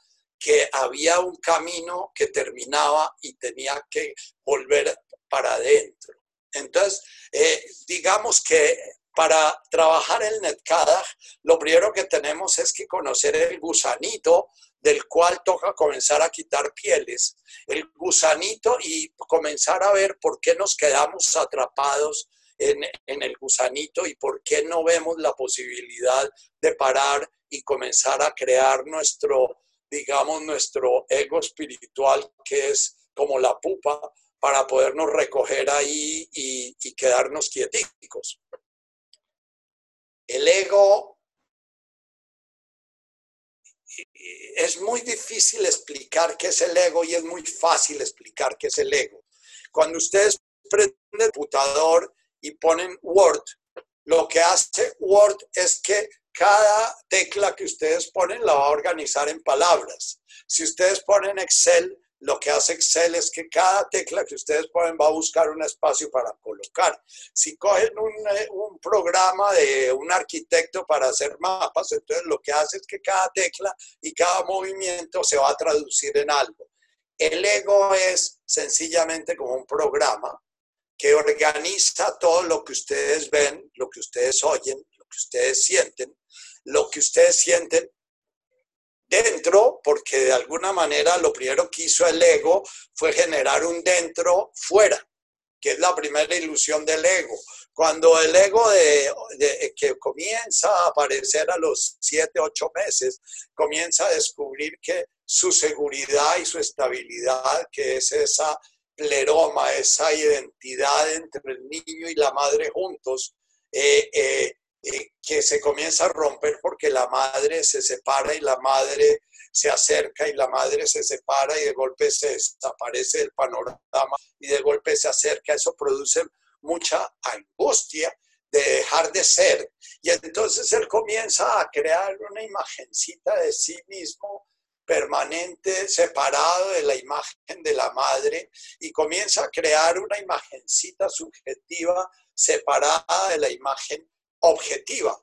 que había un camino que terminaba y tenía que volver para adentro. Entonces, eh, digamos que para trabajar el Netcada, lo primero que tenemos es que conocer el gusanito del cual toca comenzar a quitar pieles, el gusanito y comenzar a ver por qué nos quedamos atrapados en, en, el gusanito y por qué no vemos la posibilidad de parar y comenzar a crear nuestro digamos, nuestro ego espiritual, que es como la pupa, para podernos recoger ahí y, quedarnos quieticos. El ego es muy difícil explicar qué es el ego y es muy fácil explicar qué es el ego. Cuando ustedes prenden el computador y ponen Word, lo que hace Word es que cada tecla que ustedes ponen la va a organizar en palabras. Si ustedes ponen Excel, lo que hace Excel es que cada tecla que ustedes ponen va a buscar un espacio para colocar. Si cogen un, eh, un, programa de un arquitecto para hacer mapas, entonces lo que hace es que cada tecla y cada movimiento se va a traducir en algo. El ego es sencillamente como un programa que organiza todo lo que ustedes ven, lo que ustedes oyen, lo que ustedes sienten, lo que ustedes sienten dentro, porque de alguna manera lo primero que hizo el ego fue generar un dentro fuera, que es la primera ilusión del ego. Cuando el ego de, que comienza a aparecer a los siete, ocho meses, comienza a descubrir que su seguridad y su estabilidad, que es esa pleroma, esa identidad entre el niño y la madre juntos, eh, eh, eh, que se comienza a romper porque la madre se separa y la madre se acerca y la madre se separa y de golpe se desaparece del panorama y de golpe se acerca. Eso produce mucha angustia de dejar de ser. Y entonces él comienza a crear una imagencita de sí mismo permanente, separado de la imagen de la madre, y comienza a crear una imagencita subjetiva separada de la imagen objetiva,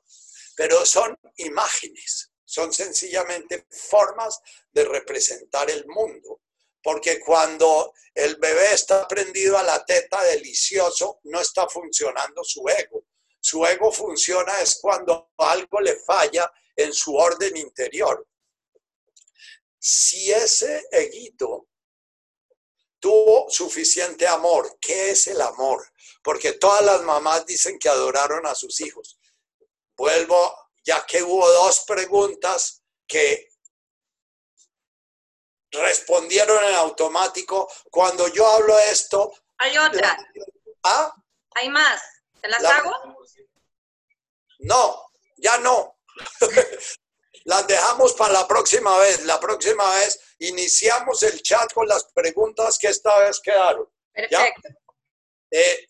pero son imágenes, son sencillamente formas de representar el mundo. Porque cuando el bebé está prendido a la teta delicioso, no está funcionando su ego. Su ego funciona es cuando algo le falla en su orden interior. Si ese eguito tuvo suficiente amor. ¿Qué es el amor? Porque todas las mamás dicen que adoraron a sus hijos. Vuelvo, ya que hubo dos preguntas que respondieron en automático. Cuando yo hablo esto... Hay otra. ¿Ah? Hay más. ¿Te las hago? No, ya no. las dejamos para la próxima vez. La próxima vez iniciamos el chat con las preguntas que esta vez quedaron. Perfecto. Eh,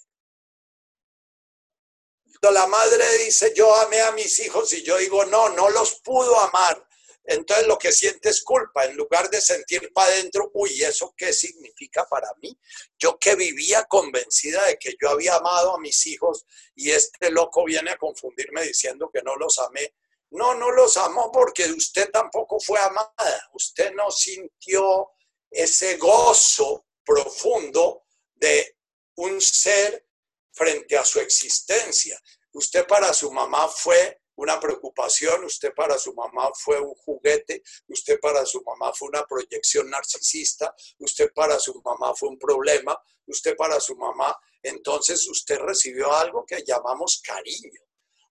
la madre dice, yo amé a mis hijos y yo digo, no, no los pudo amar. Entonces lo que siente es culpa, en lugar de sentir para adentro, uy, ¿eso qué significa para mí? Yo que vivía convencida de que yo había amado a mis hijos y este loco viene a confundirme diciendo que no los amé. No, no los amó porque usted tampoco fue amada. Usted no sintió ese gozo profundo de un ser frente a su existencia. Usted para su mamá fue una preocupación, usted para su mamá fue un juguete, usted para su mamá fue una proyección narcisista, usted para su mamá fue un problema, usted para su mamá, entonces usted recibió algo que llamamos cariño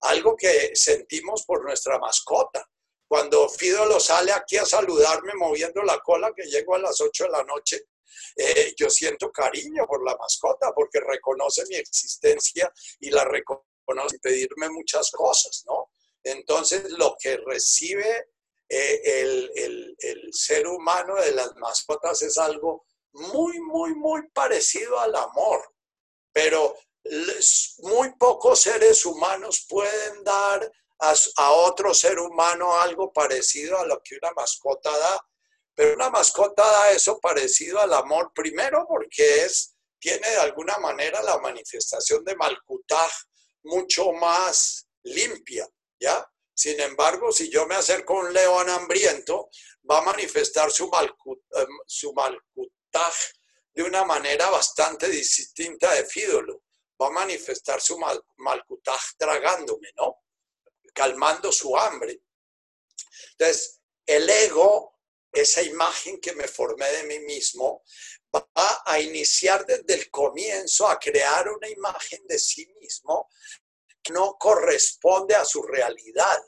algo que sentimos por nuestra mascota. Cuando Fidolo sale aquí a saludarme moviendo la cola que llego a las 8 de la noche, eh, yo siento cariño por la mascota porque reconoce mi existencia y la reconoce y pedirme muchas cosas, ¿no? Entonces, lo que recibe eh, el, el, el ser humano de las mascotas es algo muy, muy, muy parecido al amor, pero muy pocos seres humanos pueden dar a, otro ser humano algo parecido a lo que una mascota da. Pero una mascota da eso parecido al amor, primero porque es, tiene de alguna manera la manifestación de Malkutaj mucho más limpia, ¿ya? Sin embargo, si yo me acerco a un león hambriento, va a manifestar su, eh, su malcutaj de una manera bastante distinta de Fídolo va a manifestar su mal, malcutaj tragándome, ¿no? Calmando su hambre. Entonces, el ego, esa imagen que me formé de mí mismo, va a iniciar desde el comienzo a crear una imagen de sí mismo que no corresponde a su realidad.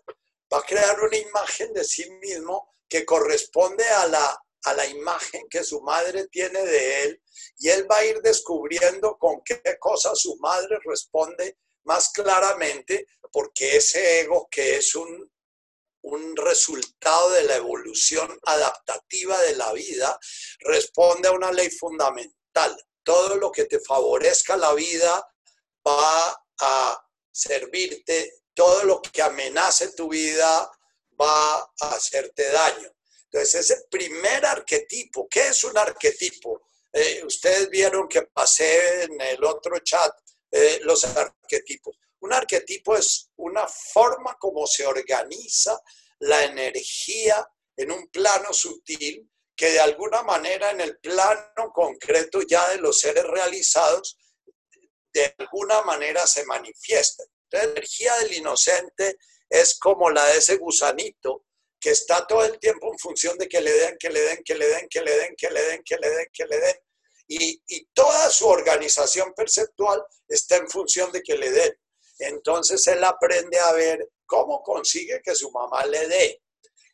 Va a crear una imagen de sí mismo que corresponde a la a la imagen que su madre tiene de él y él va a ir descubriendo con qué cosas su madre responde más claramente porque ese ego que es un, un resultado de la evolución adaptativa de la vida responde a una ley fundamental. Todo lo que te favorezca la vida va a servirte, todo lo que amenace tu vida va a hacerte daño. Entonces, ese primer arquetipo, ¿qué es un arquetipo? Eh, ustedes vieron que pasé en el otro chat eh, los arquetipos. Un arquetipo es una forma como se organiza la energía en un plano sutil que de alguna manera en el plano concreto ya de los seres realizados, de alguna manera se manifiesta. la energía del inocente es como la de ese gusanito que está todo el tiempo en función de que le den, que le den, que le den, que le den, que le den, que le den, que le den. Y, y toda su organización perceptual está en función de que le den. Entonces él aprende a ver cómo consigue que su mamá le dé.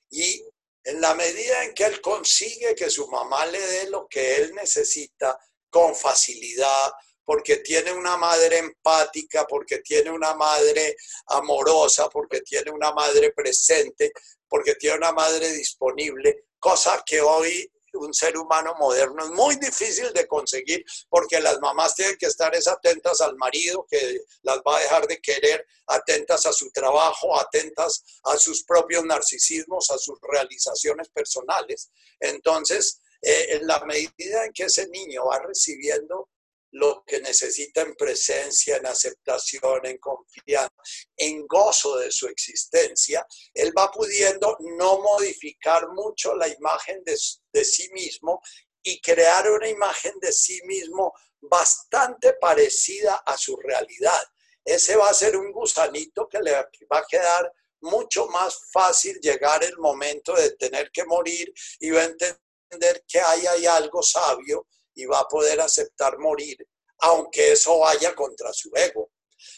Y en la medida en que él consigue que su mamá le dé lo que él necesita con facilidad, porque tiene una madre empática, porque tiene una madre amorosa, porque tiene una madre presente, porque tiene una madre disponible, cosa que hoy un ser humano moderno es muy difícil de conseguir porque las mamás tienen que estar atentas al marido que las va a dejar de querer, atentas a su trabajo, atentas a sus propios narcisismos, a sus realizaciones personales. Entonces, eh, en la medida en que ese niño va recibiendo lo que necesita en presencia, en aceptación, en confianza, en gozo de su existencia, él va pudiendo no modificar mucho la imagen de, sí mismo y crear una imagen de sí mismo bastante parecida a su realidad. Ese va a ser un gusanito que le va a quedar mucho más fácil llegar el momento de tener que morir y va a entender que ahí hay algo sabio y va a poder aceptar morir, aunque eso vaya contra su ego.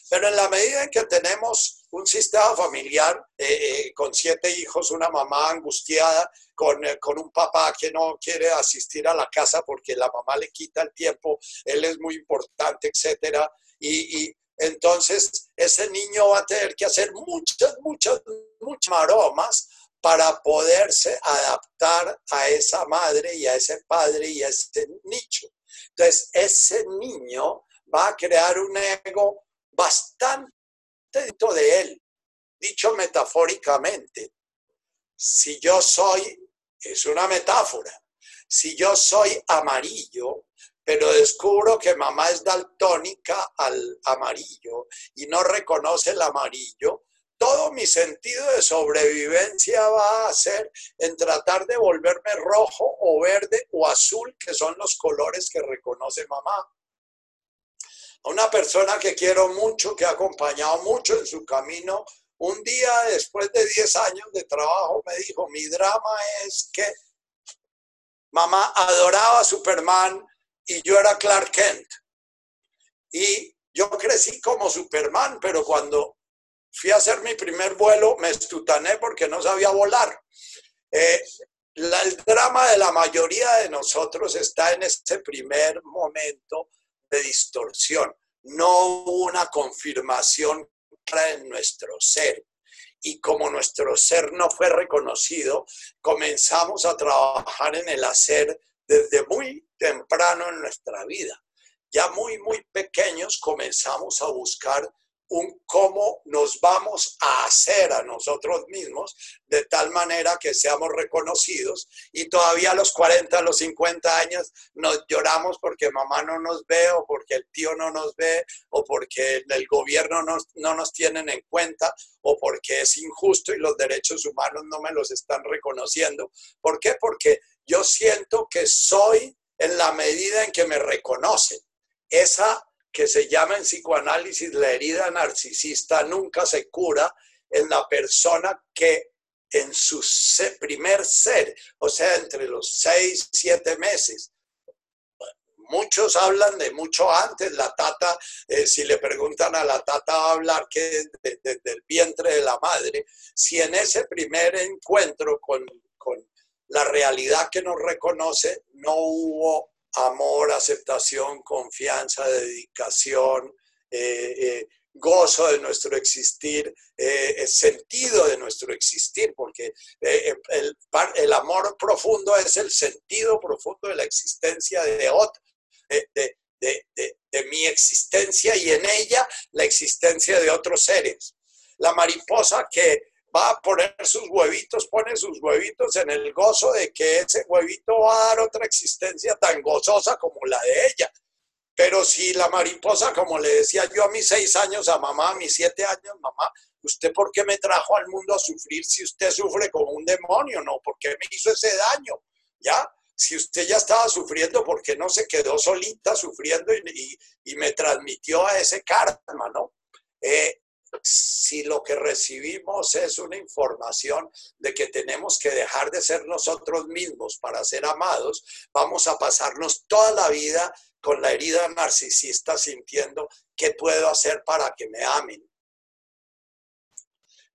Pero en la medida en que tenemos un sistema familiar eh, eh, con siete hijos, una mamá angustiada, con, eh, con, un papá que no quiere asistir a la casa porque la mamá le quita el tiempo, él es muy importante, etcétera, y, y entonces ese niño va a tener que hacer muchas, muchas, muchas maromas para poderse adaptar a esa madre y a ese padre y a ese nicho. Entonces, ese niño va a crear un ego bastante dentro de él, dicho metafóricamente. Si yo soy, es una metáfora, si yo soy amarillo, pero descubro que mamá es daltónica al amarillo y no reconoce el amarillo, todo mi sentido de sobrevivencia va a ser en tratar de volverme rojo o verde o azul, que son los colores que reconoce mamá. A una persona que quiero mucho, que ha acompañado mucho en su camino, un día después de 10 años de trabajo me dijo, mi drama es que mamá adoraba a Superman y yo era Clark Kent. Y yo crecí como Superman, pero cuando fui a hacer mi primer vuelo, me estutané porque no sabía volar. Eh, el drama de la mayoría de nosotros está en ese primer momento de distorsión. No hubo una confirmación en nuestro ser. Y como nuestro ser no fue reconocido, comenzamos a trabajar en el hacer desde muy temprano en nuestra vida. Ya muy, muy pequeños comenzamos a buscar un cómo nos vamos a hacer a nosotros mismos de tal manera que seamos reconocidos y todavía a los 40, a los 50 años nos lloramos porque mamá no nos ve o porque el tío no nos ve o porque el gobierno no, no nos tienen en cuenta o porque es injusto y los derechos humanos no me los están reconociendo. ¿Por qué? Porque yo siento que soy en la medida en que me reconocen. Esa que se llama en psicoanálisis la herida narcisista nunca se cura en la persona que en su primer ser, o sea, entre los seis, siete meses. Muchos hablan de mucho antes, la tata, eh, si le preguntan a la tata, va a hablar que desde el vientre de la madre. Si en ese primer encuentro con, con la realidad que nos reconoce no hubo amor, aceptación, confianza, dedicación, eh, eh, gozo de nuestro existir, eh, sentido de nuestro existir, porque el, amor profundo es el sentido profundo de la existencia de otro, de mi existencia y en ella la existencia de otros seres. La mariposa que va a poner sus huevitos, pone sus huevitos en el gozo de que ese huevito va a dar otra existencia tan gozosa como la de ella. Pero si la mariposa, como le decía yo a mis seis años a mamá, a mis siete años, mamá, ¿usted por qué me trajo al mundo a sufrir si usted sufre como un demonio? No, ¿por qué me hizo ese daño? ¿Ya? Si usted ya estaba sufriendo, ¿por qué no se quedó solita sufriendo y, y, me transmitió a ese karma, no? Eh, si lo que recibimos es una información de que tenemos que dejar de ser nosotros mismos para ser amados, vamos a pasarnos toda la vida con la herida narcisista sintiendo qué puedo hacer para que me amen.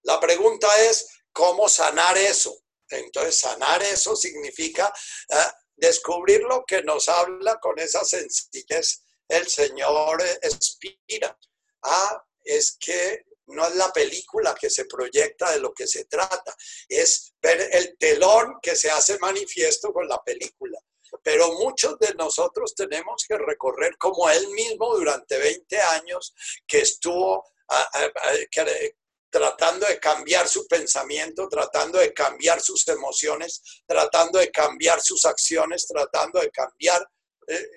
La pregunta es, ¿cómo sanar eso? Entonces, sanar eso significa eh, descubrir lo que nos habla con esa sencillez el Señor Espira. Ah, es que no es la película que se proyecta de lo que se trata, es ver el telón que se hace manifiesto con la película. Pero muchos de nosotros tenemos que recorrer como él mismo durante 20 años que estuvo tratando de cambiar su pensamiento, tratando de cambiar sus emociones, tratando de cambiar sus acciones, tratando de cambiar eh,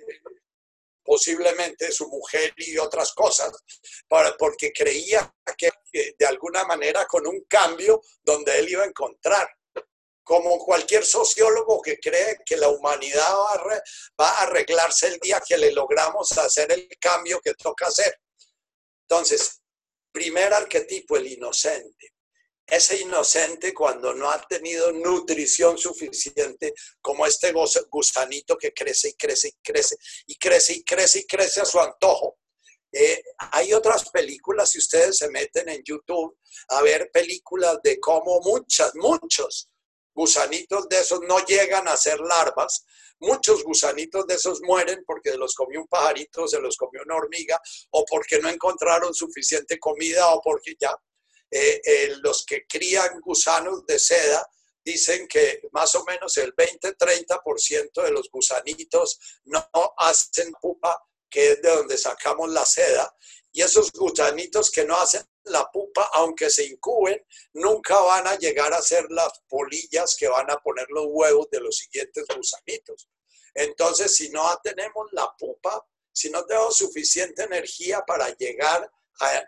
posiblemente su mujer y otras cosas, para, porque creía que, de alguna manera con un cambio donde él iba a encontrar como cualquier sociólogo que cree que la humanidad va a, arreglarse el día que le logramos hacer el cambio que toca hacer. Entonces, primer arquetipo, el inocente ese inocente cuando no ha tenido nutrición suficiente como este gusanito que crece y crece y crece y crece y crece y crece a su antojo. Eh, hay otras películas, si ustedes se meten en YouTube a ver películas de cómo muchas, muchos gusanitos de esos no llegan a ser larvas, muchos gusanitos de esos mueren porque los comió un pajarito, se los comió una hormiga, o porque no encontraron suficiente comida, o porque ya eh, eh, los que crían gusanos de seda dicen que más o menos el 20-30% de los gusanitos no hacen pupa, que es de donde sacamos la seda. Y esos gusanitos que no hacen la pupa, aunque se incuben, nunca van a llegar a ser las polillas que van a poner los huevos de los siguientes gusanitos. Entonces, si no tenemos la pupa, si no tenemos suficiente energía para llegar a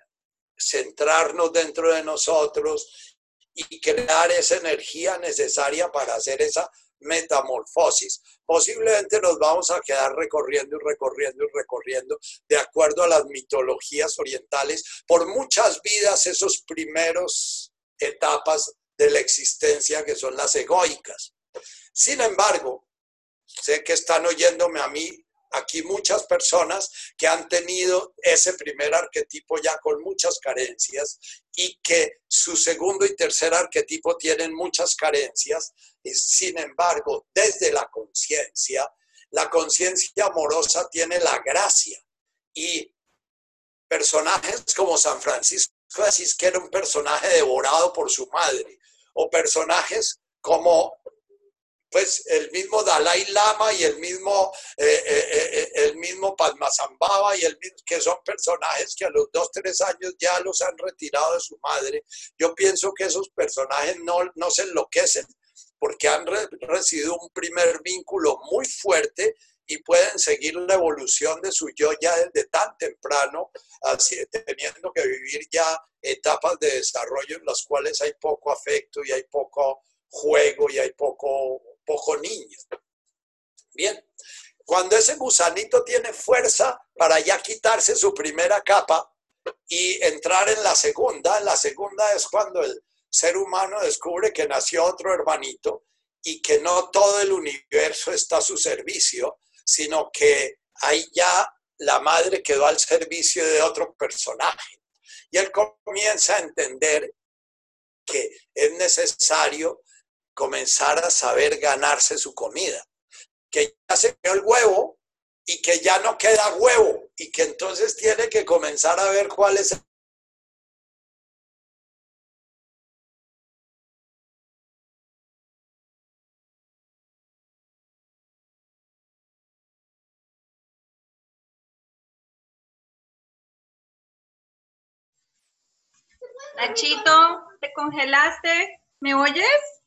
centrarnos dentro de nosotros y crear esa energía necesaria para hacer esa metamorfosis. Posiblemente nos vamos a quedar recorriendo y recorriendo y recorriendo, de acuerdo a las mitologías orientales, por muchas vidas esos primeros etapas de la existencia que son las egoicas. Sin embargo, sé que están oyéndome a mí aquí muchas personas que han tenido ese primer arquetipo ya con muchas carencias y que su segundo y tercer arquetipo tienen muchas carencias. Y sin embargo, desde la conciencia, la conciencia amorosa tiene la gracia. Y personajes como San Francisco de que era un personaje devorado por su madre, o personajes como pues el mismo Dalai Lama y el mismo, eh, eh, eh, el mismo Padmasambhava y el que son personajes que a los dos, tres años ya los han retirado de su madre. Yo pienso que esos personajes no, no se enloquecen porque han recibido un primer vínculo muy fuerte y pueden seguir la evolución de su yo ya desde tan temprano, así, teniendo que vivir ya etapas de desarrollo en las cuales hay poco afecto y hay poco juego y hay poco poco niño. Bien, cuando ese gusanito tiene fuerza para ya quitarse su primera capa y entrar en la segunda, la segunda es cuando el ser humano descubre que nació otro hermanito y que no todo el universo está a su servicio, sino que ahí ya la madre quedó al servicio de otro personaje. Y él comienza a entender que es necesario comenzar a saber ganarse su comida. Que ya se quedó el huevo y que ya no queda huevo y que entonces tiene que comenzar a ver cuál es Nachito. te congelaste. ¿Me oyes?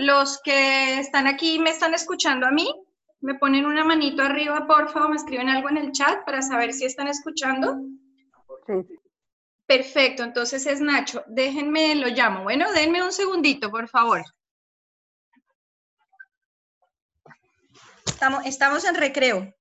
Los que están aquí me están escuchando a mí. Me ponen una manito arriba, por favor, me escriben algo en el chat para saber si están escuchando. Sí. Perfecto, entonces es Nacho. Déjenme, lo llamo. Bueno, denme un segundito, por favor. Estamos, estamos en recreo.